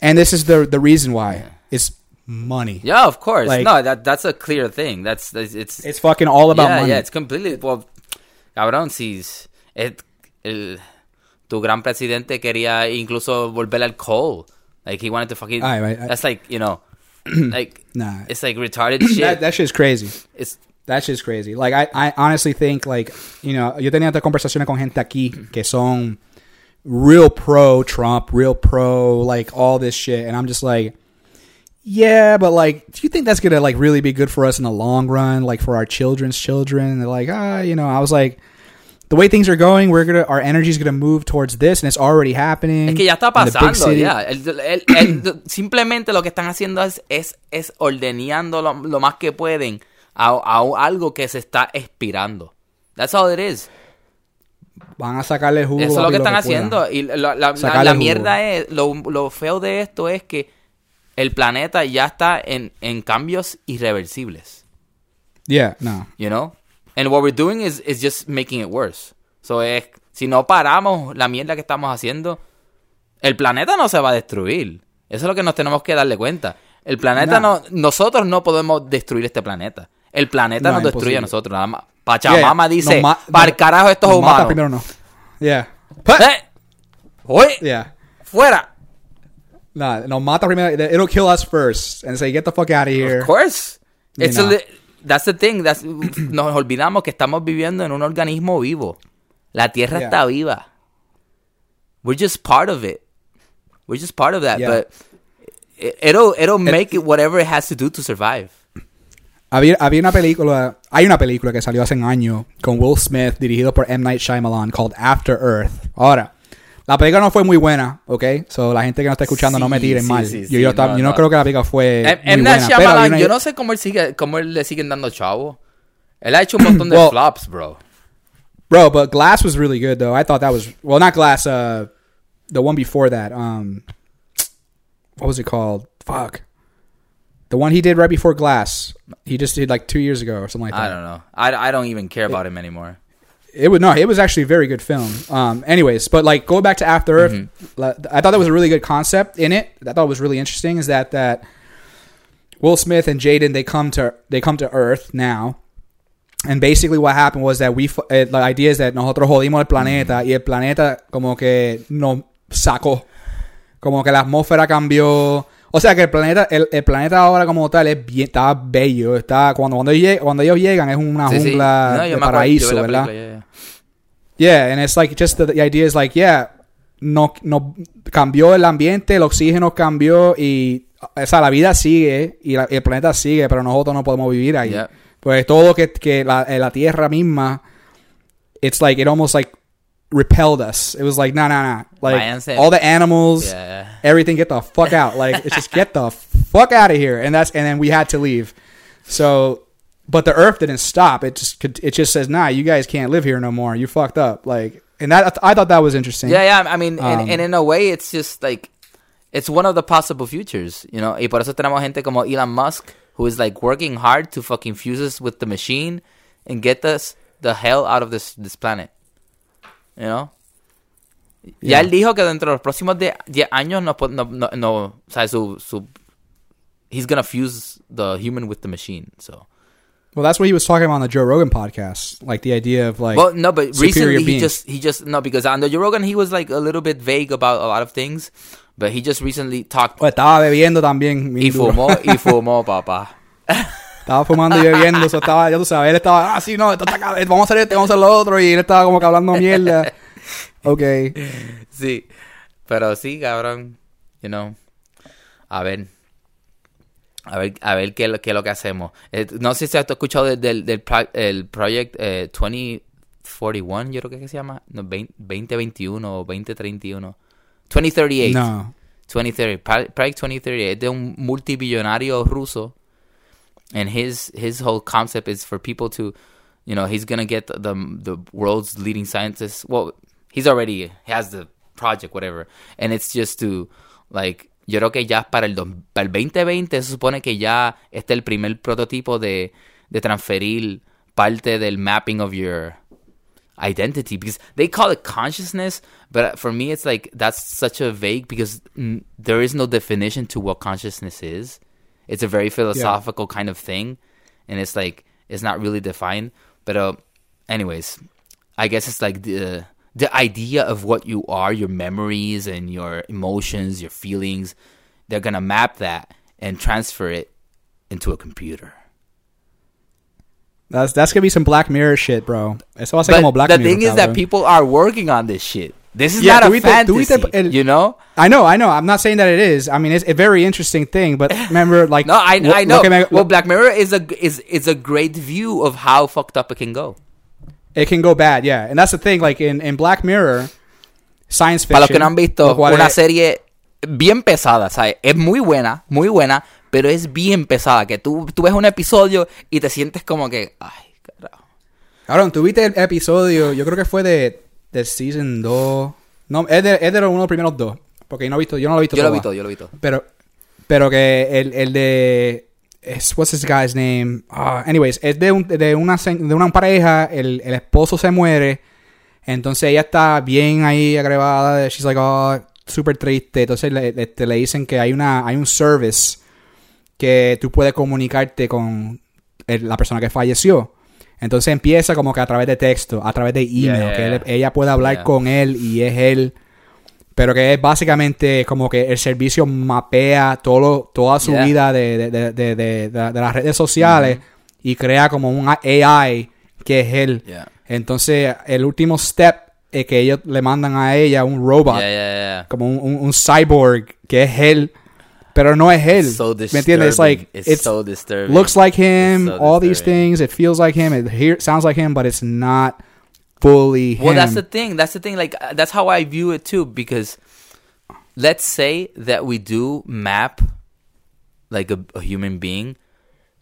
and this is the, the reason why. It's money. yeah, of course. Like- no, that that's a clear thing. That's, that's it's It's fucking all about yeah, money. yeah, it's completely. Well, cabrón, si es- it- el, tu gran presidente quería incluso volver al coal. Like he wanted to fucking. Ay, ay. That's like you know, like Nah. it's like retarded shit. that, that shit's crazy. it's That just crazy. Like, I, I honestly think, like, you know, yo tenía otras conversaciones con gente aquí que son real pro Trump, real pro, like, all this shit. And I'm just like, yeah, but, like, do you think that's going to, like, really be good for us in the long run? Like, for our children's children? And they're like, ah, you know, I was like, the way things are going, we're gonna, our energy's going to move towards this, and it's already happening. Es que ya está pasando, ya. El- el- el- simplemente lo que están haciendo es, es, es ordeneando lo, lo más que pueden a, a algo que se está expirando. That's all it is. Van a sacarle jugo. Eso es lo que están puedan. haciendo. Y la, la- la- la mierda es, lo, lo feo de esto es que el planeta ya está en, en cambios irreversibles. Yeah, no. You know? And what we're doing is, is just making it worse. So es, si no paramos la mierda que estamos haciendo, el planeta no se va a destruir. Eso es lo que nos tenemos que darle cuenta. El planeta No. no, nosotros no podemos destruir este planeta. El planeta No, nos destruye a nosotros. Nada más. Pachamama Yeah, dice, nos ma- para nos- carajo estos nos mata humanos. primero no. Yeah. ¡Eh! ¡Oye! Yeah. ¡Fuera! Nah, no mata primero. It'll kill us first and say, get the fuck out of here. Of course. You It's li- that's the thing. That's, nos olvidamos que estamos viviendo en un organismo vivo. La Tierra Yeah. está viva. We're just part of it. We're just part of that. But it, it'll it'll make it whatever it has to do to survive. Había, había una película, hay una película que salió hace un año con Will Smith, dirigido por M. Night Shyamalan, called After Earth. Ahora, la película no fue muy buena, ¿ok? So, la gente que no está escuchando no me tiren sí, mal. sí, yo, yo, no, yo no, creo que la película fue M. muy M. Night buena. Shyamalan, una- yo no sé cómo él sigue, cómo él le siguen dando chavo. Él ha hecho un montón de Well- flops, bro. Bro, but Glass was really good, though. I thought that was, well, not Glass, uh, the one before that. Um, what was it called? Fuck. The one he did right before Glass. He just did like two years ago or something like that. I don't know. I, I don't even care about him anymore. It was no, it was actually a very good film. Um, anyways, but like going back to After Earth. Mm-hmm. I thought that was a really good concept in it. I thought it was really interesting. Is that that Will Smith and Jaden they come to they come to Earth now, and basically what happened was that we eh, the idea is that nosotros jodimos el planeta y el planeta como que nos sacó, como que la atmósfera cambió. O sea que el planeta el, el planeta ahora como tal es bien está bello, está cuando cuando, ellos cuando ellos llegan es una Sí, sí. jungla No, de acuerdo, paraíso, ¿verdad? película, yeah, yeah. Yeah, and it's like just the, the idea is like, yeah, no, no cambió el ambiente, el oxígeno cambió y, o sea, la vida sigue y la- el planeta sigue, pero nosotros no podemos vivir ahí. Yeah. Pues todo que, que la, la tierra misma, it's like, it almost like repelled us. It was like, no, no, no. Like, all the animals, Yeah. everything, get the fuck out. Like, it's just get the fuck out of here. And that's, and then we had to leave. So, but the earth didn't stop. It just, could- it just says, nah, you guys can't live here no more. You fucked up. Like, and that, I thought that was interesting. Yeah, yeah. I mean, and, Um, and in a way, it's just like it's one of the possible futures, you know. Y por eso tenemos gente como Elon Musk, who is like working hard to fucking fuse us with the machine and get us the hell out of this this planet. You know. Ya Yeah. él dijo que dentro de los próximos de 10 años no, no, no, no o sea, su, su, he's gonna fuse the human with the machine, so. Well, that's what he was talking about on the Joe Rogan podcast. Like the idea of like, well, no, but recently he beings. just he just no because on the Joe Rogan he was like a little bit vague about a lot of things, but he just recently talked Oh, estaba bebiendo también. y duro. fumó y fumó, papá. Estaba fumando y bebiendo, eso estaba, ya tú sabes, él estaba, ah, sí, no, esto está cabrón, vamos a hacer esto, vamos a hacer lo otro, y él estaba como que hablando mierda. Ok. Sí, pero sí, cabrón, you know, a ver, a ver, a ver qué, qué es lo que hacemos. Eh, no sé si has escuchado del, del, del pro- el Project eh, 2041, yo creo que se llama, no, 20, 2021 o 2031. 2038. No. 2030, Pra- Prague 2038, es de un multibillonario ruso, and his his whole concept is for people to, you know, he's gonna get the the, the world's leading scientists. Well, he's already has the project, whatever, and it's just to like. Yo creo que ya para el, dos- para el 2020 se supone que ya está el primer prototipo de, de transferir parte del mapping of your identity because they call it consciousness but for me it's like that's such a vague because there is no definition to what consciousness is it's a very philosophical kind of thing and it's like it's not really defined but uh, anyways i guess it's like the the idea of what you are your memories and your emotions your feelings they're gonna map that and transfer it into a computer That's, that's gonna be some Black Mirror shit, bro. Eso va a ser but como Black the Mirror. thing is that people are working on this shit this is Yeah, not a fantasy el- you know I know, I know. I'm not saying that it is. I mean, it's a very interesting thing, but remember, like, No, I, I know. well, Black Mirror is a is is a great view of how fucked up it can go. it can go bad, yeah. And that's the thing, like in, in Black Mirror, science fiction. Para los que no han visto, una es- serie bien pesada, ¿sabes? Es muy buena, muy buena, pero es bien pesada. Que tú, tú ves un episodio y te sientes como que, ay, carajo. Cabrón, tuviste el episodio, yo creo que fue de, de Season 2. No, es de, es de uno de los primeros dos. Porque yo no, he visto, yo no lo he visto Yo lo toda. vi todo, yo lo vi todo. Pero, pero que el, el de. Es, what's this guy's name? Ah, anyways, es de, un, de, una, de una pareja. El, el esposo se muere. Entonces ella está bien ahí agravada. She's like, oh, súper triste. Entonces le, le- te le dicen que hay, una, hay un service que tú puedes comunicarte con el- la persona que falleció. Entonces empieza como que a través de texto, a través de email, Yeah, que él- ella puede hablar Yeah. con él y es él. Pero que es básicamente como que el servicio mapea todo toda su Yeah. vida de, de, de, de, las redes sociales y crea como un AI que es él. Entonces el último step es que ellos le mandan a ella un robot, como un, un- un cyborg que es él, pero no es él. So ¿Me entiendes? It's like, It's, it's, so disturbing. looks like him, so all these things. It feels like him. It hear, sounds like him, but it's not fully him. Well, that's the thing. That's the thing. Like uh, that's how I view it too. Because let's say that we do map like a, a human being,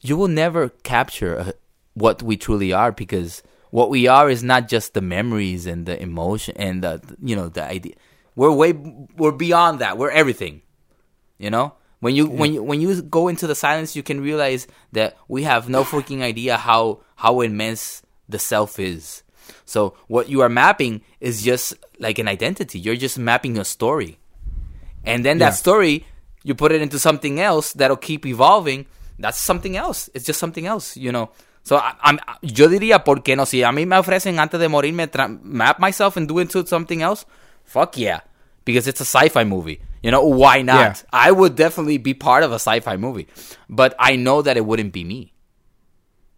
you will never capture uh what we truly are because what we are is not just the memories and the emotion and the you know the idea. We're way we're beyond that. We're everything. You know. When you when you when you go into the silence, you can realize that we have no freaking idea how how immense the self is. So what you are mapping is just like an identity. You're just mapping a story, and then that Yeah. story you put it into something else that'll keep evolving. That's something else. It's just something else, you know. So I, I'm, yo diría, ¿por qué no? Si a mí me ofrecen antes de morirme tra- map myself and do into something else, fuck yeah, because it's a sci-fi movie. You know why not? Yeah. I would definitely be part of a sci-fi movie, but I know that it wouldn't be me.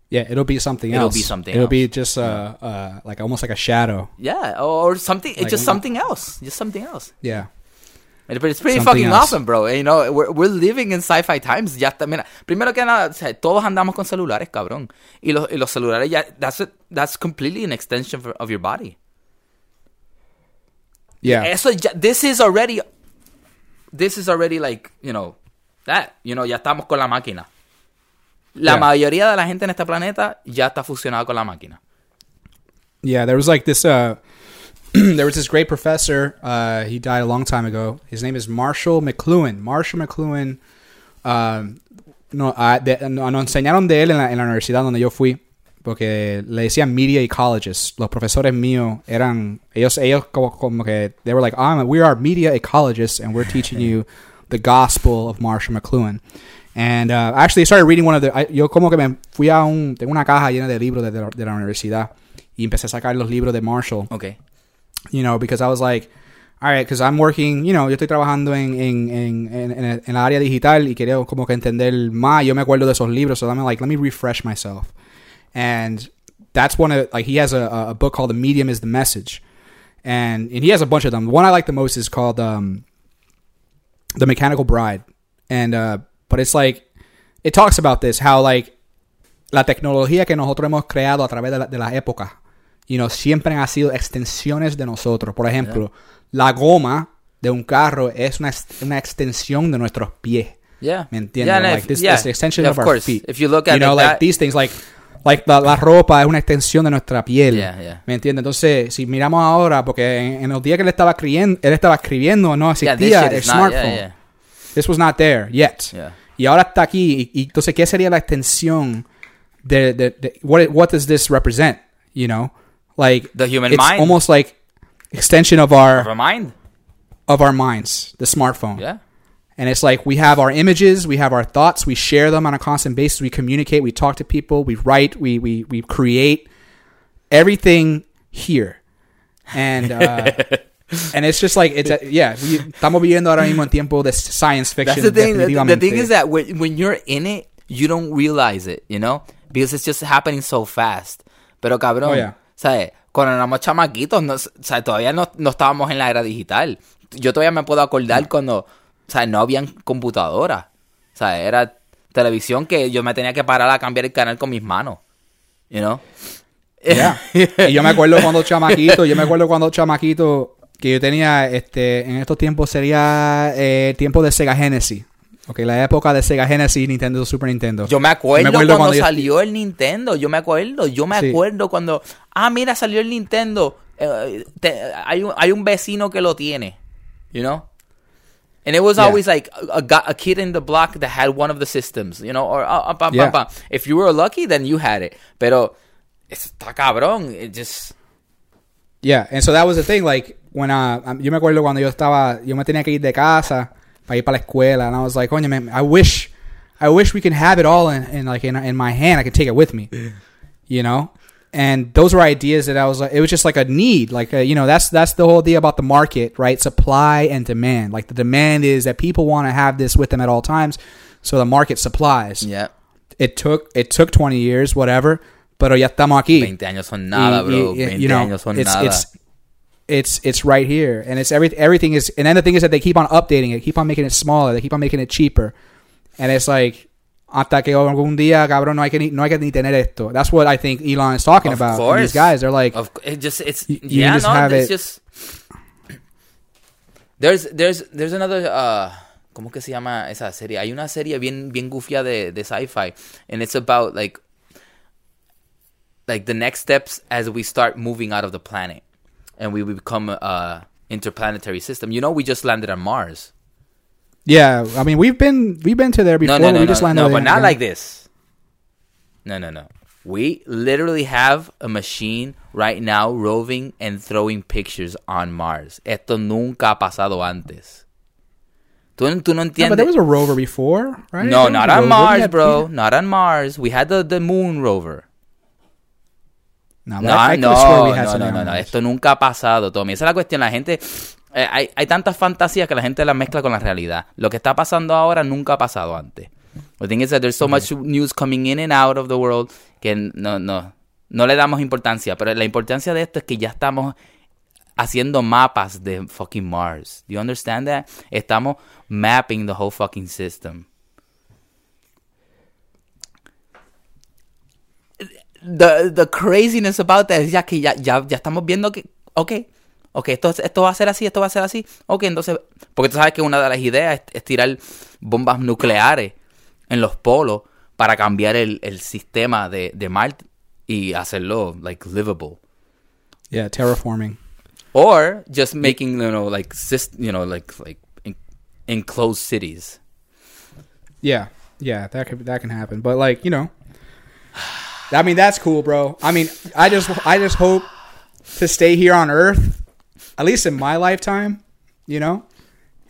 Yeah, it'll be something It'll else. be something It'll else. be just uh, uh, like almost like a shadow. Yeah, or something. It's Like, just something else. Just something else. Yeah. But it's pretty Something fucking else. awesome, bro. You know, we're, we're living in sci-fi times. Ya está, mira, primero que nada, o sea, todos andamos con celulares, cabrón. Y los, y los celulares ya, that's, it, that's completely an extension of your body. Yeah. Eso ya, this is already, this is already like, you know, that, you know, ya estamos con la máquina. La Yeah. mayoría de la gente en este planeta ya está fusionada con la máquina. Yeah, there was like this. Uh, there was this great professor. Uh, he died a long time ago. His name is Marshall McLuhan. Marshall McLuhan. Um, no, ah, de- no- nos enseñaron de él en la, en la universidad donde yo fui, porque le decían media ecologists. Los profesores míos eran ellos, ellos como, como que they were like, "I'm we are media ecologists, and we're teaching you the gospel of Marshall McLuhan." And uh, actually, I started reading one of the. I- yo como que me fui a un tengo una caja llena de libros de, de la- de la universidad y empecé a sacar los libros de Marshall Okay. you know, because I was like, all right, because I'm working, you know, yo estoy trabajando en, en, en, en, en la área digital y quería como que entender más. Yo me acuerdo de esos libros, so I'm like, let me refresh myself. And that's one of, like, he has a, a book called The Medium is the Message. And, and he has a bunch of them. The one I like the most is called um, The Mechanical Bride. And, uh, but it's like, it talks about this, how, like, la tecnología que nosotros hemos creado a través de, la- de las épocas, you know, siempre han sido extensiones de nosotros. Por ejemplo, la goma de un carro es una, una extensión de nuestros pies. Yeah. ¿Me entiendes? Yeah, like if- this, yeah, this extension of of, our course. feet. If you look at you know, like that- these things, like, like la, la ropa es una extensión de nuestra piel. Yeah, yeah. ¿Me entiendes? Entonces, si miramos ahora, porque en, en los días que él estaba escribiendo, él estaba escribiendo, no existía el not- smartphone. yeah. This was not there yet. Y ahora está aquí. Y, y entonces, ¿qué sería la extensión de, de, de- what, what does this represent? You know? Like, The human it's mind. almost like extension of our Of a mind. of our minds, the smartphone. Yeah. And it's like we have our images, we have our thoughts, we share them on a constant basis, we communicate, we talk to people, we write, we we, we create everything here. And uh, and it's just like it's a, yeah, we, estamos viviendo ahora mismo en tiempo de science fiction. That's the thing. The, the thing is that when, when you're in it, you don't realize it, you know? Because it's just happening so fast. Pero cabrón, Oh, yeah. ¿sabes? Cuando éramos chamaquitos, no, ¿sabes? todavía no, no estábamos en la era digital. Yo todavía me puedo acordar cuando, ¿sabes? No habían computadoras. ¿Sabes? Era televisión que yo me tenía que parar a cambiar el canal con mis manos. You know? Yeah. y yo me acuerdo cuando chamaquito, yo me acuerdo cuando chamaquito que yo tenía, este, en estos tiempos sería eh, tiempo de Sega Genesis. Ok, la época de Sega Genesis, Nintendo, Super Nintendo. Yo me acuerdo, me acuerdo cuando, cuando yo- salió el Nintendo. Yo me acuerdo. Yo me Sí. acuerdo cuando. Ah, mira, salió el Nintendo. Eh, te- hay, un, hay un vecino que lo tiene. You know? And it was Yeah. always like a, a, a kid in the block that had one of the systems. You know? Or, uh, uh, pa- pa- Yeah. pa. if you were lucky, then you had it. Pero. Está cabrón. It just. Yeah, and so that was the thing, like, when, uh, um, yo me acuerdo cuando yo estaba, yo me tenía que ir de casa para ir para la escuela, and I was like, coño, man, I wish, I wish we can have it all in, in like, in, in my hand, I could take it with me, you know? And those were ideas that I was like, it was just like a need, like, uh, you know, that's, that's the whole idea about the market, right? Supply and demand. Like, the demand is that people want to have this with them at all times, so the market supplies. Yeah. It took, it took 20 years, whatever, pero ya estamos aquí. 20 años son nada, bro. y- 20 you know, años son it's, nada. It's, it's it's right here, and it's every everything is. And then the thing is that they keep on updating it, keep on making it smaller, they keep on making it cheaper, and it's like hasta que algún día, cabrón, no hay que ni, no hay que ni tener esto. That's what I think Elon is talking Of about. Course. these guys, they're like, Of, it just it's You- you yeah just no have it's it- just there's there's there's another uh ¿cómo que se llama esa serie? Hay una serie bien bien gufia de de sci-fi and it's about like like the next steps as we start moving out of the planet and we become a interplanetary system. You know we just landed on Mars. Yeah. I mean, we've been we've been to there before. No, no, no, we just landed no, there, but not yeah. like this. No, no, no. We literally have a machine right now roving and throwing pictures on Mars. Esto nunca ha pasado antes. Tú, tú no No, entiendes. but there was a rover before, right? no, There not on rover. Mars, had- bro. Not on Mars. We had the, the moon rover. No, No, I, I no, could've swore we had no, no, no, no. Esto nunca ha pasado, Tommy. Esa es la cuestión. La gente... eh, hay, hay tantas fantasías que la gente las mezcla con la realidad. Lo que está pasando ahora nunca ha pasado antes. The thing is that there's so much news coming in and out of the world que no, no, no le damos importancia. Pero la importancia de esto es que ya estamos haciendo mapas de fucking Mars. Do you understand that? Estamos mapping the whole fucking system. The, the craziness about that es ya que ya, ya, ya estamos viendo que, ok, ok, esto, esto va a ser así, esto va a ser así, ok, entonces, porque tú sabes que una de las ideas es, es tirar bombas nucleares en los polos para cambiar el, el sistema de, de Marte y hacerlo, like, livable. Yeah, terraforming. Or just making, you know, like, you know, like, like, en- enclosed cities. Yeah, yeah, that could that can happen. But like you know, I mean that's cool, bro. I mean, I just I just hope to stay here on Earth, at least in my lifetime. You know,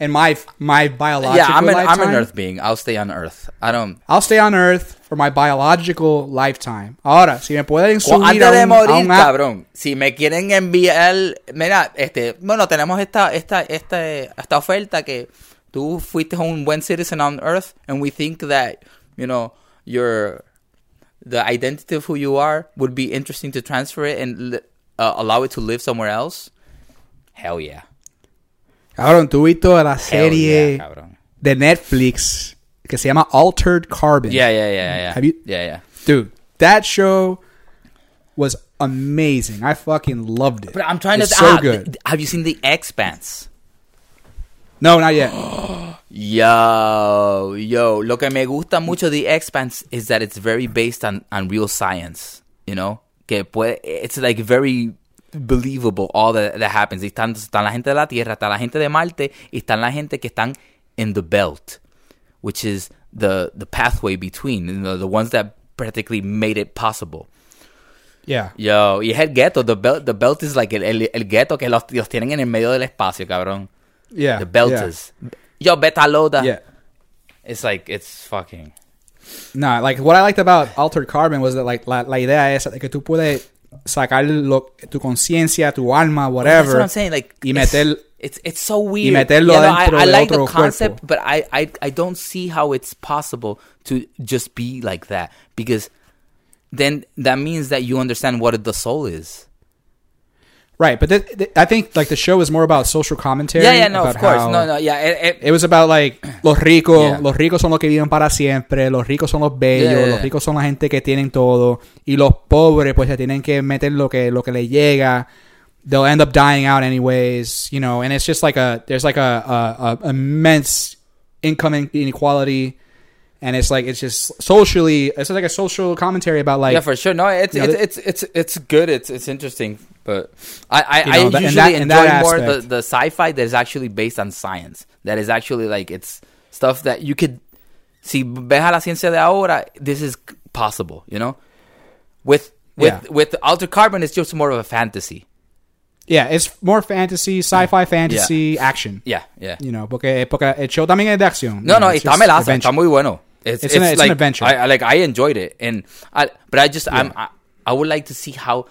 in my my biological yeah, I'm an, lifetime. I'm an Earth being. I'll stay on Earth. I don't... I'll stay on Earth for my biological lifetime. Ahora, si me pueden subir Antes a de a morir, un app- cabrón. Si me quieren enviar, mira, este, bueno, tenemos esta, esta, esta, esta oferta que tú fuiste un buen citizen on Earth, and we think that, you know, your the identity of who you are would be interesting to transfer it and uh, allow it to live somewhere else. Hell yeah. Cabrón, tú viste la serie yeah, de Netflix que se llama Altered Carbon. Yeah, yeah, yeah, yeah. Have you- Yeah, yeah. Dude, that show was amazing. I fucking loved it. But I'm trying it's to. so ah, good. Have you seen The Expanse? No, not yet. Yo, yo. Lo que me gusta mucho de The Expanse is that it's very based on, on real science, you know? Que puede, it's like very believable all that, that happens. Y están, están la gente de la Tierra, está la gente de Marte, y están la gente que están in the belt, which is the, the pathway between, you know, the ones that practically made it possible. Yeah. Yo, y es el ghetto. The belt, the belt is like el, el, el ghetto que los, los tienen en el medio del espacio, cabrón. Yeah. The belt yeah. is. Yo, Beta Loda. Yeah. It's like, it's fucking. No, like what I liked about Altered Carbon was that like la, la idea de que tú puedes sacar lo, tu conciencia, tu alma, whatever. That's whatever. what I'm saying. Like, y it's- meter It's, it's so weird. meterlo Yeah, no, dentro I, I like the concept, cuerpo. but I, I, I don't see how it's possible to just be like that. Because then that means that you understand what the soul is. Right, but th- th- I think like the show is more about social commentary. Yeah, yeah, no, of course. No, no, yeah. It, it, It was about like los ricos, Yeah. los ricos son los que viven para siempre, los ricos son los bellos, Yeah, yeah, los ricos son la gente que tienen todo y los pobres pues se tienen que meter lo que lo que les llega. They'll end up dying out anyways, you know, and it's just like a there's like a, a, a immense income inequality and it's like it's just socially it's like a social commentary about like yeah, for sure. No, it's you know, it's, it's it's it's good. It's it's interesting, but I I, You I know, that- in usually that- enjoy more the, the sci-fi that is actually based on science. That is actually like it's stuff that you could si ves a la ciencia de ahora. This is possible, you know. With with Yeah. with Altered Carbon, it's just more of a fantasy. yeah, it's more fantasy, sci-fi fantasy, action. Yeah, yeah. You know, porque, porque el show también es de acción. No, you know, no, it's está melaza, está muy bueno. It's, It's an- it's an adventure. I, I like I enjoyed it, and I, but I just I'm I, I would like to see how,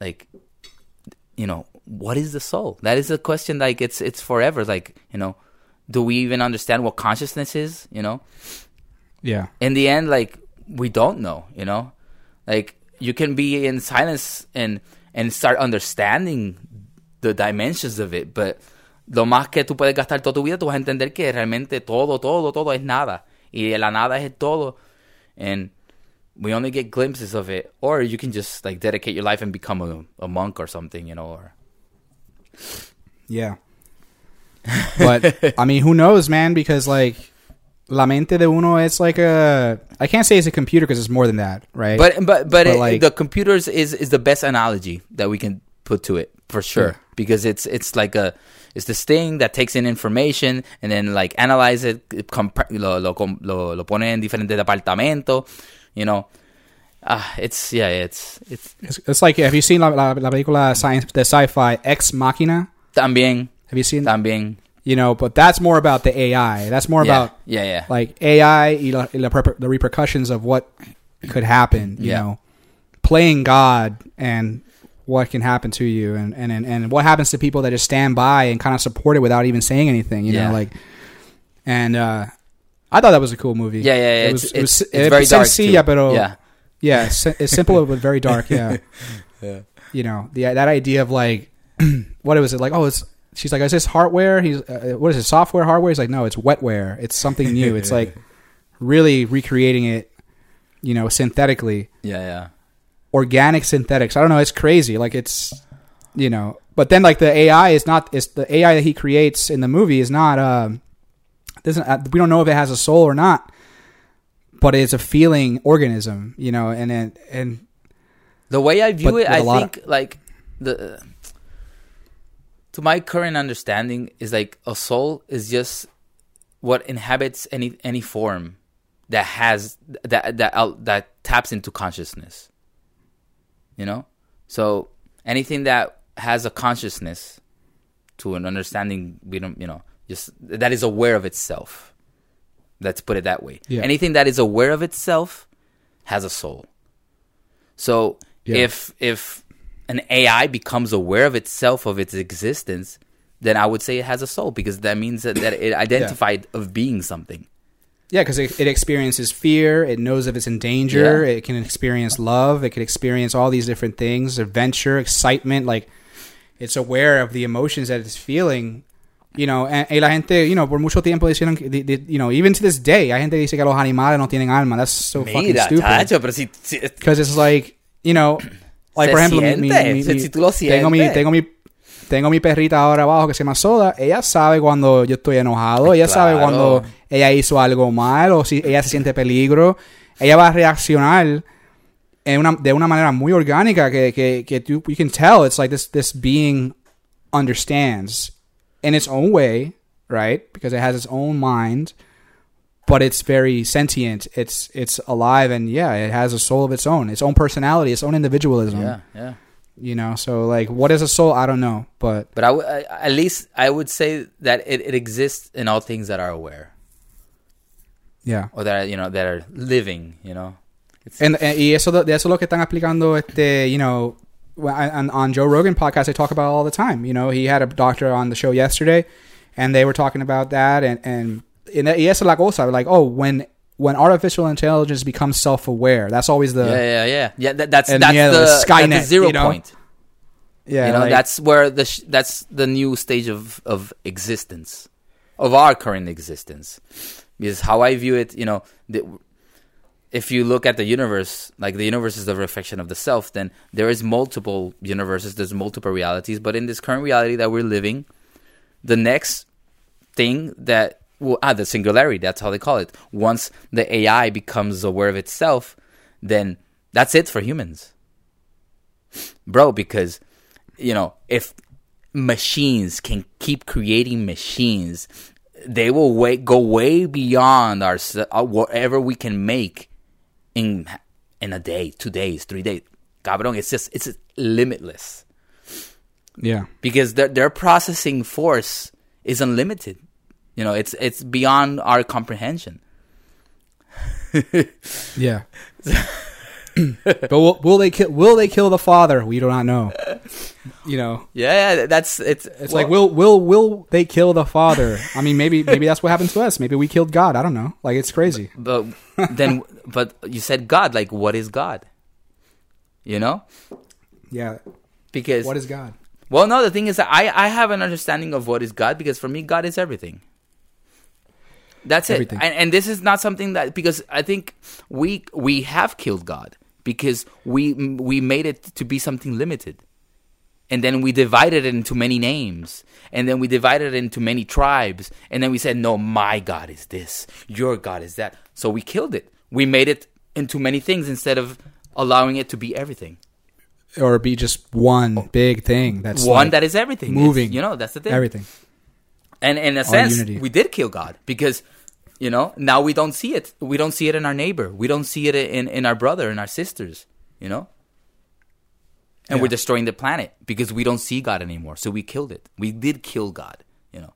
like, you know, what is the soul? That is a question. Like it's it's forever. Like you know, do we even understand what consciousness is? You know, Yeah. in the end, like we don't know. You know, like you can be in silence and and start understanding the dimensions of it, but lo más que tú puedes gastar toda tu vida, tú vas a entender que realmente todo, todo, todo es nada. Y la nada es el todo. And we only get glimpses of it. Or you can just like dedicate your life and become a, a monk or something, you know, or Yeah. But I mean, who knows, man? Because like, la mente de uno it's like a. I can't say it's a computer because it's more than that, right? But but but, But, it, like- the computers is is the best analogy that we can put to it for sure Yeah. because it's it's like a it's this thing that takes in information and then like analyze it, it comp- lo, lo lo lo pone en diferentes departamentos, you know. Ah, it's yeah, it's it's it's, it's like have you seen la, la, la película science the sci-fi Ex Machina? también Have you seen? también You know, but that's more about the AI. That's more yeah, about yeah yeah like AI y, la, y la the repercussions of what could happen. You Yeah. know, playing God and what can happen to you, and, and and and what happens to people that just stand by and kind of support it without even saying anything. You Yeah. know, like, and uh, I thought that was a cool movie. yeah yeah, yeah It it's, was, it was, it's, it's very dark sencilla, pero yeah yeah, it's, it's simple but very dark. Yeah. Yeah. You know, the that idea of like, what was it like? Oh, it's she's like, is this hardware? He's uh, what is it? Software, hardware? He's like, no, it's wetware. It's something new. it's like really recreating it. You know, synthetically, yeah yeah organic synthetics. I don't know. It's crazy. Like it's, you know, but then like the AI is not. It's the AI that he creates in the movie is not. Um, doesn't uh, we don't know if it has a soul or not, but it's a feeling organism. You know, and and and The way I view But it, I I a lot think like the to my current understanding is like a soul is just what inhabits any any form that has that that uh, that taps into consciousness. You know, so anything that has a consciousness to an understanding, we don't, you know, just that is aware of itself. Let's put it that way. Yeah. Anything that is aware of itself has a soul. So Yeah. if if an AI becomes aware of itself of its existence, then I would say it has a soul because that means that, that it identified of being something. Yeah, because it, it experiences fear. It knows if it's in danger. Yeah. It can experience love. It can experience all these different things, adventure, excitement. Like it's aware of the emotions that it's feeling. You know, and, y la gente, you know, por mucho tiempo decían, que- you know, even to this day, hay gente que dice que los animales no tienen alma. That's so fucking Mira, stupid. chacho, pero si, si- Because it's like, you know, like por ejemplo, mi, mi, si- tú lo tengo mi, tengo mi, tengo mi perrita ahora abajo que se llama Soda, ella sabe cuando yo estoy enojado, ella sabe Claro. cuando ella hizo algo mal o si ella se siente peligro, ella va a reaccionar en una, de una manera muy orgánica que, que, que tú, you can tell it's like this, this being understands in its own way, right? Because it has its own mind, but it's very sentient. It's it's alive and yeah, it has a soul of its own, its own personality, its own individualism. Yeah, yeah. You know, so like, what is a soul? I don't know, but But I w- I- at least I would say that it, it exists in all things that are aware yeah. or that are, you know that are living. You know. It's, And, y eso de eso es lo que están explicando este, you know, on, on Joe Rogan podcast they talk about it all the time. You know, he had a doctor on the show yesterday and they were talking about that and and and y eso es la cosa, like, oh, when when artificial intelligence becomes self-aware, that's always the yeah, yeah, yeah, yeah. That, that's And that's yeah, the, the that's the zero you know? point. yeah, you know, like- that's where the sh- that's the new stage of of existence, of our current existence. is how I view it, you know, the, if you look at the universe, like the universe is the reflection of the self, then there is multiple universes, there's multiple realities. But in this current reality that we're living, the next thing that well, ah, the singularity, that's how they call it. Once the AI becomes aware of itself, then that's it for humans. Bro, because you know, if machines can keep creating machines, they will way, go way beyond our uh, whatever we can make in in a day, two days, three days. Cabrón, it's just it's limitless yeah. because their their processing force is unlimited. You know, it's it's beyond our comprehension. Yeah. but will, will they kill? Will they kill the father? We do not know. You know, Yeah, that's it's it's like will will will they kill the father? I mean, maybe maybe that's what happened to us. Maybe we killed God. I don't know. Like it's crazy. but then but you said God, like what is God? You know? Yeah. Because What is God? Well, no, the thing is that I, I have an understanding of what is God because for me, God is everything. That's Everything. it. And, and this is not something that because I think we we have killed God because we we made it to be something limited. And then we divided it into many names. And then we divided it into many tribes. And then we said, no, my God is this. Your God is that. So we killed it. We made it into many things instead of allowing it to be everything. Or be just one oh, big thing that's One like that is everything. It's- moving. you know, that's the thing. everything. And in a sense, unity. we did kill God because, you know, now we don't see it. We don't see it in our neighbor. We don't see it in, in our brother and our sisters, you know? And we're destroying the planet because we don't see God anymore. So we killed it. We did kill God, you know?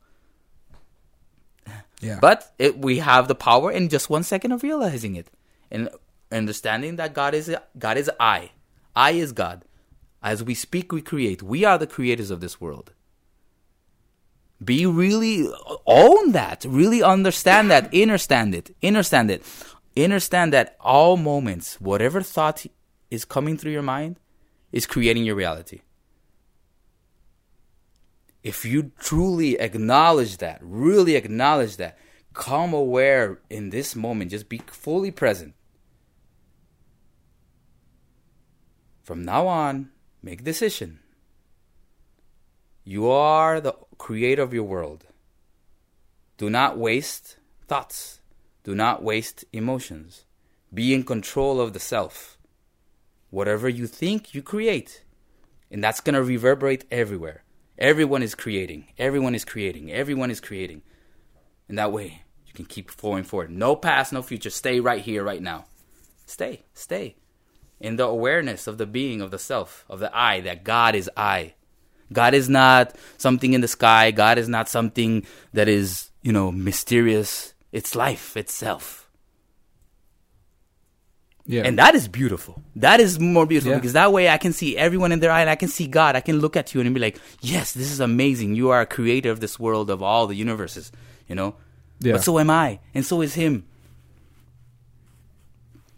Yeah. But it, we have the power in just one second of realizing it and understanding that God is God is I. I is God. As we speak, we create. We are the creators of this world. Be really uh, own that. Really understand that. Understand it. Understand it. Understand that all moments, whatever thought is coming through your mind, is creating your reality if you truly acknowledge that, really acknowledge that, come aware in this moment, just be fully present. From now on, make decision. You are the creator of your world. Do not waste thoughts. Do not waste emotions. Be in control of the self. Whatever you think, you create. And that's going to reverberate everywhere. Everyone is creating. Everyone is creating. Everyone is creating. And that way, you can keep flowing forward. No past, no future. Stay right here, right now. Stay, stay. In the awareness of the being, of the self, of the I, that God is I. God is not something in the sky. God is not something that is, you know, mysterious. It's life itself. yeah. And that is beautiful. That is more beautiful Yeah. because that way I can see everyone in their eye and I can see God. I can look at you and be like, yes, this is amazing. You are a creator of this world, of all the universes, you know? Yeah. But so am I. And so is him.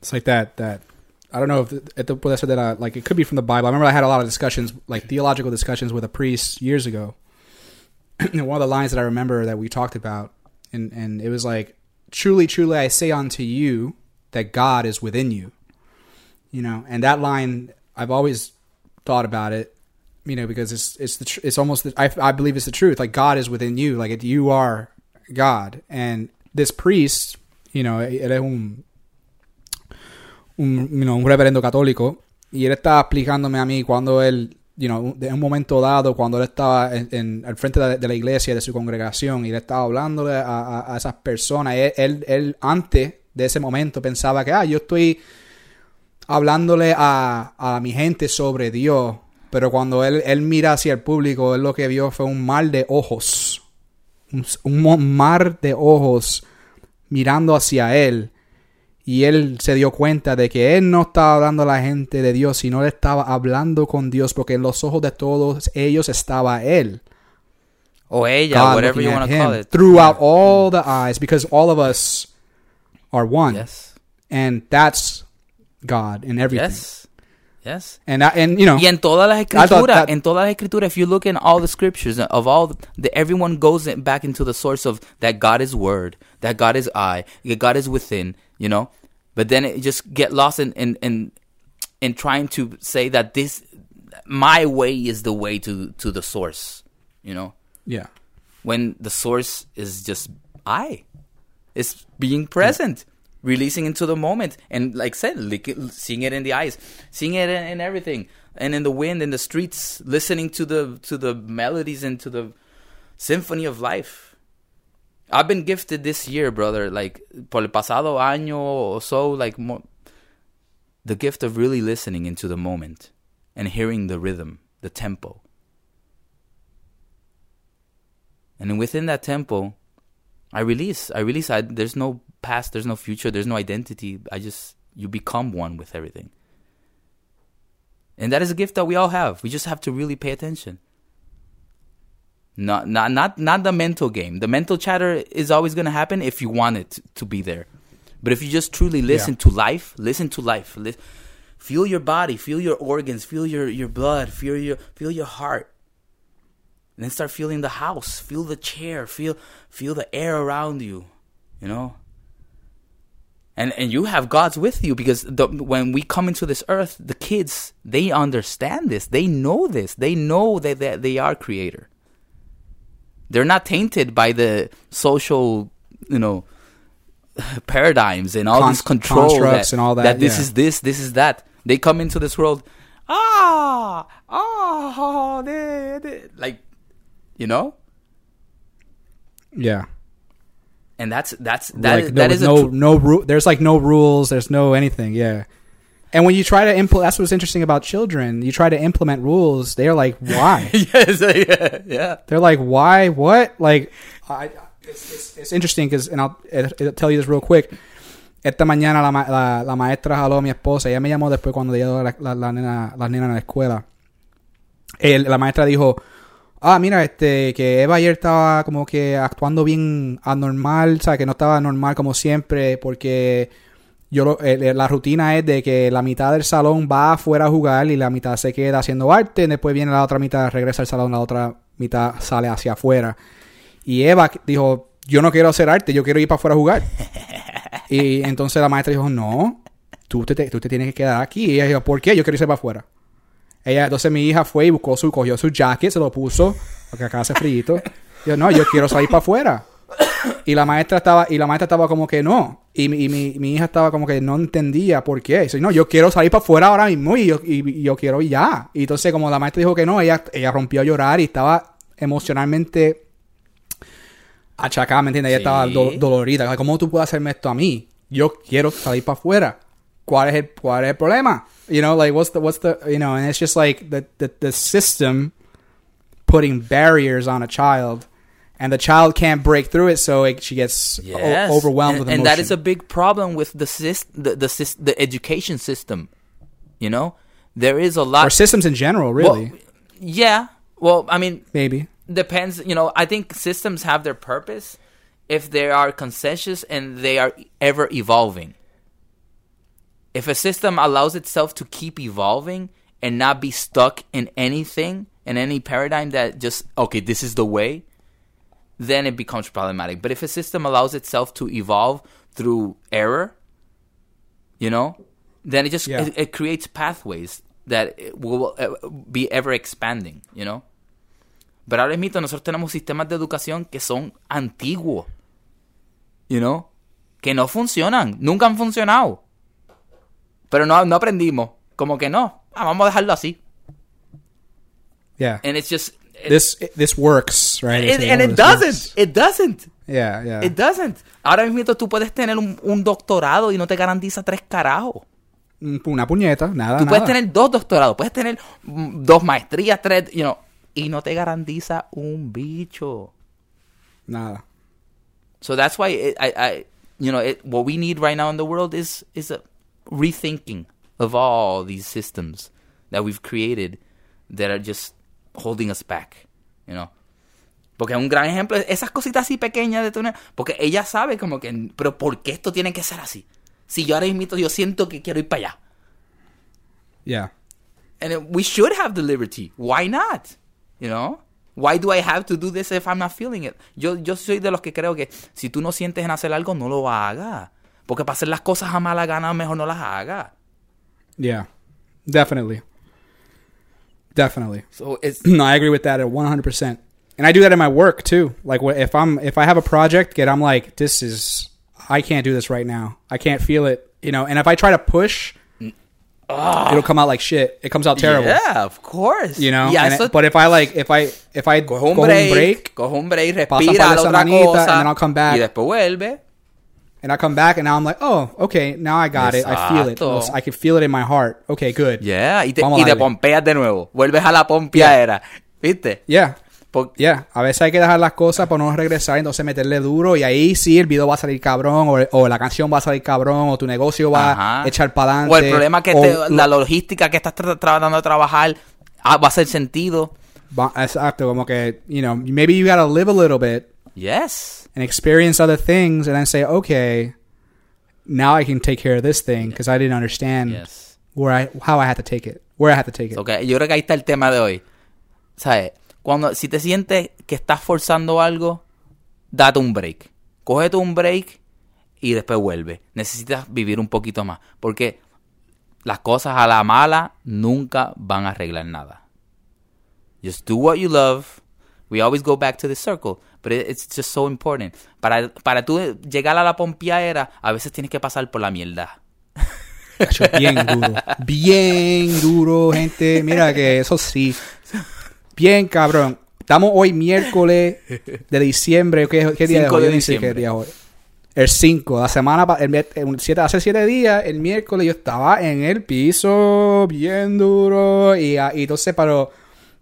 It's like that. That I don't know if if the, ser that uh, like it could be from the Bible. I remember I had a lot of discussions, like theological discussions, with a priest years ago. and one of the lines that I remember that we talked about, and and it was like, "Truly, truly, I say unto you that God is within you." You know, and that line I've always thought about it. you know, because it's it's the tr- it's almost the, I I believe it's the truth. Like God is within you. Like you are God, and this priest, you know, él es un you un reverendo católico y él estaba explicándome a mí cuando él, you know, de un momento dado, cuando él estaba en, en- al frente de, la iglesia, de su congregación, y él estaba hablándole a, a- esas personas. Él, él, antes de ese momento pensaba que, ah, yo estoy hablándole a, a mi gente sobre Dios. Pero cuando él, él mira hacia el público, él lo que vio fue un mar de ojos. Un, un mar de ojos mirando hacia él. Y él se dio cuenta de que él no estaba hablando a la gente de Dios, sino él estaba hablando con Dios, porque en los ojos de todos ellos estaba él. O ella, God whatever you want to call it. Throughout all the eyes, because all of us are one. Yes. And that's God in everything. Yes. Yes. And, I, and, you know, Y en todas las escrituras, en todas las escrituras, if you look in all the scriptures of all, the, everyone goes back into the source of that God is Word, that God is I, that God is within, you know. But then it just get lost in in in, in trying to say that this my way is the way to to the source, you know. yeah. When the source is just I, it's being present. Releasing into the moment, and like I said, lick it, seeing it in the eyes, seeing it in, in everything, and in the wind, in the streets, listening to the to the melodies and to the symphony of life. I've been gifted this year, brother. Like por el pasado año or so, like the gift of really listening into the moment and hearing the rhythm, the tempo. And within that tempo, I release. I release. I, there's no past. There's no future. There's no identity. I just you become one with everything. And that is a gift that we all have. We just have to really pay attention. Not not not not the mental game. The mental chatter is always going to happen if you want it to, be there. But if you just truly listen Yeah. to life, listen to life. Li- feel your body, feel your organs, feel your your blood, feel your feel your heart. And then start feeling the house, feel the chair, feel feel the air around you, you know? And and you have God's with you because the, when we come into this earth, the kids they understand this, they know this, they know that, that they are creator. They're not tainted by the social, you know, paradigms and all Con- these control constructs that, and all that, That this yeah. is this, this is that. They come into this world, ah, ah, they, they, like, you know, Yeah. and that's that's that like is- no, that is a no tr- no ru- there's like no rules there's no anything yeah and when you try to implement that's what's interesting about children. You try to implement rules they're like why yes, yeah, yeah. they're like why what like I, it's, it's, it's interesting because and I'll, I'll tell you this real quick. Esta mañana la, ma- la, la maestra jaló a mi esposa. Ella me llamó después cuando llegó la, la, la nena, las nenas a la escuela. El- la maestra dijo ah, mira, este, que Eva ayer estaba como que actuando bien anormal, o sea, que no estaba normal como siempre, porque yo lo- eh, la rutina es de que la mitad del salón va afuera a jugar y la mitad se queda haciendo arte, después viene la otra mitad, regresa al salón, la otra mitad sale hacia afuera. Y Eva dijo, yo no quiero hacer arte, yo quiero ir para afuera a jugar. y entonces la maestra dijo, no, tú te, tú te tienes que quedar aquí. Y ella dijo, ¿por qué? Yo quiero irse para afuera. Ella, entonces mi hija fue y buscó su, cogió su jacket, se lo puso, porque acá hace frío. Yo, no, yo quiero salir para afuera. Y la maestra estaba, y la maestra estaba como que no. Y, mi- y mi, mi hija estaba como que no entendía por qué. Dice, no, yo quiero salir para afuera ahora mismo y yo, y, y yo quiero ir ya. Y entonces como la maestra dijo que no, ella, ella rompió a llorar y estaba emocionalmente achacada, ¿me entiendes? Ella Sí. estaba do- dolorida. ¿Cómo tú puedes hacerme esto a mí? Yo quiero salir para afuera. ¿Cuál es el, cuál es el problema? You know, like, what's the, what's the, you know, and it's just like the, the, the system putting barriers on a child and the child can't break through it, so it, she gets o- overwhelmed and, with and that is a big problem with the syst- the the, sys- the education system. You know, there is a lot. or systems in general, Well, really. yeah. Well, I mean, Maybe. depends. You know, I think systems have their purpose if they are consensus and they are ever evolving. If a system allows itself to keep evolving and not be stuck in anything in any paradigm that just okay, this is the way, then it becomes problematic. But if a system allows itself to evolve through error, you know, then it just Yeah. it, it creates pathways that it will uh, be ever expanding, you know. Pero ahora mismo nosotros tenemos sistemas de educación que son antiguos, you know, que no funcionan, nunca han funcionado. Pero no, no aprendimos, como que no, ah, vamos a dejarlo así. Yeah. And it's just this this works, right? and, and it doesn't, works. it doesn't. Yeah, yeah. It doesn't. Ahora mismo tú puedes tener un, un doctorado y no te garantiza tres carajos. Mm, Una puñeta, nada, Tú nada. puedes tener dos doctorados, puedes tener mm, dos maestrías, tres, you know, y no te garantiza un bicho. nada. So that's why it, I, I, you know, it, what we need right now in the world is is a rethinking of all these systems that we've created that are just holding us back, you know. Porque un gran ejemplo es esas cositas así pequeñas de tener, porque ella sabe como que, pero ¿por qué esto tiene que ser así? Si yo ahora mismo yo siento que quiero ir para allá. Yeah. And we should have the liberty. Why not? You know? Why do I have to do this if I'm not feeling it? Yo, yo soy de los que creo que si tú no sientes en hacer algo, no lo hagas. Porque para hacer las cosas a mala gana, mejor no las hagas. Yeah. Definitely. Definitely. So it's, No, I agree with that at 100%. And I do that in my work too. Like if I'm if I have a project get I'm like this is I can't do this right now. I can't feel it, you know. And if I try to push ah. it'll come out like shit. It comes out terrible. yeah, of course. You know? Y a And eso- it- but if I like if I if I coge un go break, break go un break, respira, otra cosa, and then I'll come back. y después vuelve. And I come back and now I'm like, "Oh, okay, now I got it. I feel it. Exacto. I can feel it in my heart. Okay, good." Yeah, y te, Vamos y te pompeas de nuevo. Vuelves a la pompeadera. ¿Viste? Yeah. Por- Yeah, a veces hay que dejar las cosas para no regresar, entonces meterle duro y ahí sí el video va a salir cabrón o, o la canción va a salir cabrón o tu negocio va Ajá. a echar para adelante. O el problema que te- la logística que estás tra- tratando de trabajar ah, va a hacer sentido. va- exacto, como que, you know, maybe you gotta live a little bit Yes. And experience other things and then say, okay, now I can take care of this thing because I didn't understand Yes. where I, how I had to take it, where I had to take it. Okay, yo creo que ahí está el tema de hoy. ¿Sabes? Cuando, si te sientes que estás forzando algo, date un break. Cógete un break y después vuelve. Necesitas vivir un poquito más. Porque las cosas a la mala nunca van a arreglar nada. Just do what you love. We always go back to the circle. But it- it's just so important. Para, para tú llegar a la pompeadera, a veces tienes que pasar por la mierda. Bien duro. Bien duro, gente. Mira que eso sí. Bien cabrón. Estamos hoy miércoles de diciembre. ¿Qué, qué día 5 hoy? de diciembre. qué día es hoy. El 5. La semana el, el siete- hace 7 días, el miércoles, yo estaba en el piso bien duro. Y, ah, y entonces, pero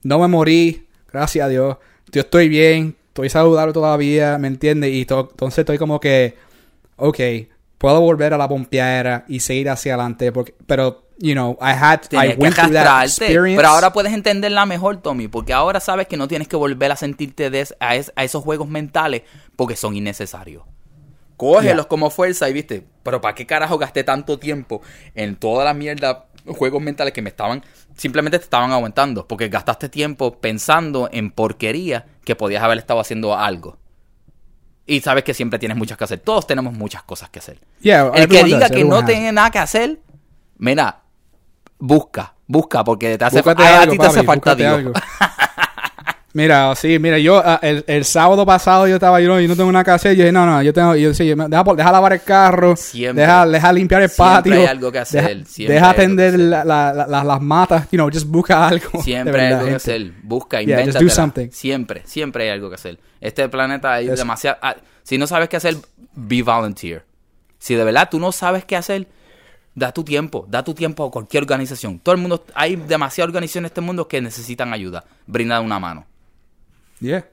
no me morí. Gracias a Dios. Yo estoy bien. Estoy saludable todavía. ¿Me entiendes? Y to- entonces estoy como que ok, puedo volver a la pompeadera y seguir hacia adelante, porque, pero, you know, I had, I que went through that experience. Pero ahora puedes entenderla mejor, Tommy, porque ahora sabes que no tienes que volver a sentirte a, es- a esos juegos mentales porque son innecesarios. Cógelos Yeah. como fuerza y viste, pero ¿para qué carajo gasté tanto tiempo en toda la mierda juegos mentales que me estaban, simplemente te estaban aguantando? Porque gastaste tiempo pensando en porquería que podías haber estado haciendo algo. Y sabes que siempre tienes muchas que hacer. Todos tenemos muchas cosas que hacer. Yeah, El que diga does, que no tiene nada que hacer, mira, busca, busca, porque te hace a, ti te hace falta Dios. Mira, sí, mira, yo ah, el, el sábado pasado yo estaba, yo no, yo no tengo nada que hacer. Yo dije, no, no, yo tengo, yo sí, yo deja, deja lavar el carro, Siempre. deja, deja limpiar el Siempre patio, hay algo que hacer, deja, siempre deja atender hacer. la- la- la- la- las matas, you know, just busca algo. Siempre hay algo que hacer. Busca, Yeah, something. Siempre, siempre hay algo que hacer. Este planeta hay Eso. demasiado... ah, si no sabes qué hacer, be volunteer. Si de verdad tú no sabes qué hacer, da tu tiempo. Da tu tiempo a cualquier organización. Todo el mundo... Hay demasiadas organizaciones en este mundo que necesitan ayuda. Brinda una mano. Yeah.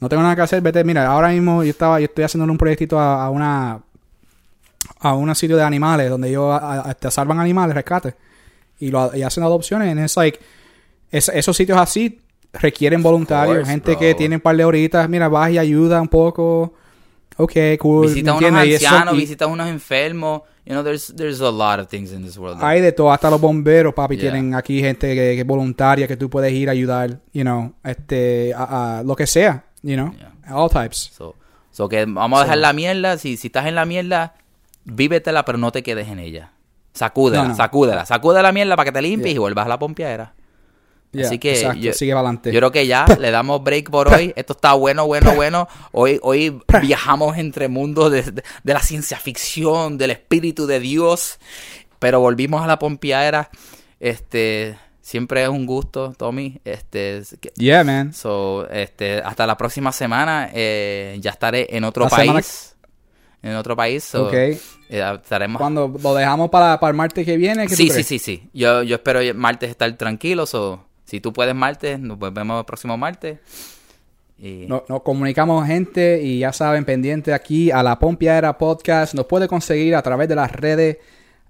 No tengo nada que hacer, vete, mira, ahora mismo yo estaba, yo estoy haciendo un proyectito a, a una a un sitio de animales donde a- a- te salvan animales, rescate. Y lo y hacen adopciones. Y es like es- esos sitios así requieren voluntarios, course, gente bro. que tiene un par de horitas, mira, vas y ayuda un poco. Ok, cool. Visita ¿me unos ancianos, y visita unos enfermos. You know, there's, there's a lot of things in this world. hay de todo, hasta los bomberos, papi, Yeah. tienen aquí gente que, es voluntaria que tú puedes ir a ayudar, you know, este, a, a lo que sea, you know, Yeah. all types. So, so que vamos a dejar la mierda. Si, si estás en la mierda, vívetela, pero no te quedes en ella. Sacúdela, No, no. sacúdela. Sacude la mierda para que te limpies Yeah. y vuelvas a la pompiadera. Yeah, Así que exacto, yo, sigue adelante. yo creo que ya le damos break por hoy. Esto está bueno, bueno, bueno. Hoy, hoy viajamos entre mundos de, de- de la ciencia ficción, del espíritu de Dios. Pero volvimos a la pompiadera. Este, siempre es un gusto, Tommy. Este, Yeah, man. So, este, hasta la próxima semana eh, ya estaré en otro La país. En otro país. so, Ok. eh, estaremos. Cuando lo dejamos para, para el martes que viene, ¿qué tú Sí, sí, sí, sí. Yo, yo espero martes estar tranquilo. So, si tú puedes martes, nos vemos el próximo martes. Y No- Nos, comunicamos gente y ya saben, pendiente aquí a la Pompiadera Podcast. Nos puede conseguir a través de las redes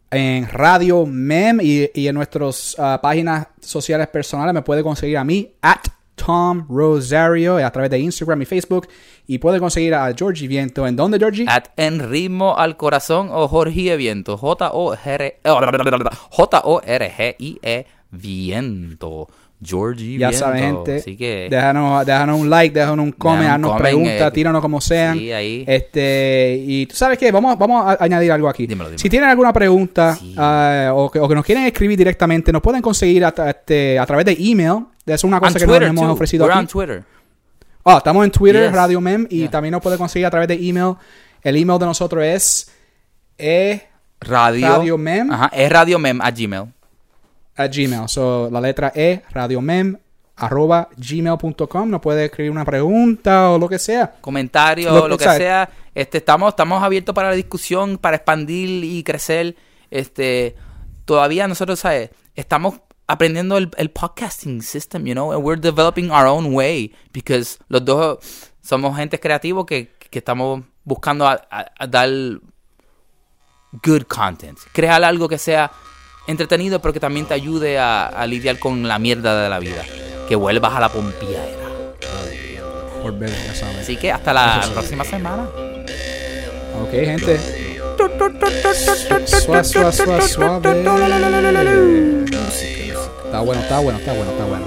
en Radio Mem y, y en nuestras ah, páginas sociales personales. Me puede conseguir a mí, at Tom Rosario, a través de Instagram y Facebook. Y puede conseguir a Georgie Viento. ¿En dónde, Georgie? at en ritmo al corazón o Jorge Viento. J-O-R- J-O-R-G-I-E Viento. Georgie Ya saben, gente. Así que. Déjanos, déjanos un like, déjanos un comment, haznos preguntas, eh, tíranos como sean. sí, ahí. Este, y tú sabes qué, vamos, vamos a añadir algo aquí. Dímelo, dímelo. Si tienen alguna pregunta Sí. ah, o, que, o que nos quieren escribir directamente, nos pueden conseguir a, tra- este, a través de email. Es una on cosa que Twitter, nos hemos too. ofrecido We're aquí. on Twitter. Ah, estamos en Twitter, Yes. Radio Mem, y Yeah. también nos pueden conseguir a través de email. El email de nosotros es e Radio. Radio Mem. Ajá, es Radio Mem a Gmail. A Gmail. So, la letra E, radiomem, arroba gmail.com. Nos puede escribir una pregunta o lo que sea. comentarios, Lo- lo, que sea. Este, estamos, estamos abiertos para la discusión, para expandir y crecer. Este, todavía nosotros, ¿sabes? Estamos aprendiendo el, el podcasting system, you know, and we're developing our own way because los dos somos gente creativos que, que estamos buscando a, a- a dar good content, crear algo que sea entretenido, pero que también te ayude a, a lidiar con la mierda de la vida, que vuelvas a la ya saben. Así que hasta la próxima semana. Ok, gente. Suave, suave, suave, suave. Está bueno, está bueno, está bueno, está bueno.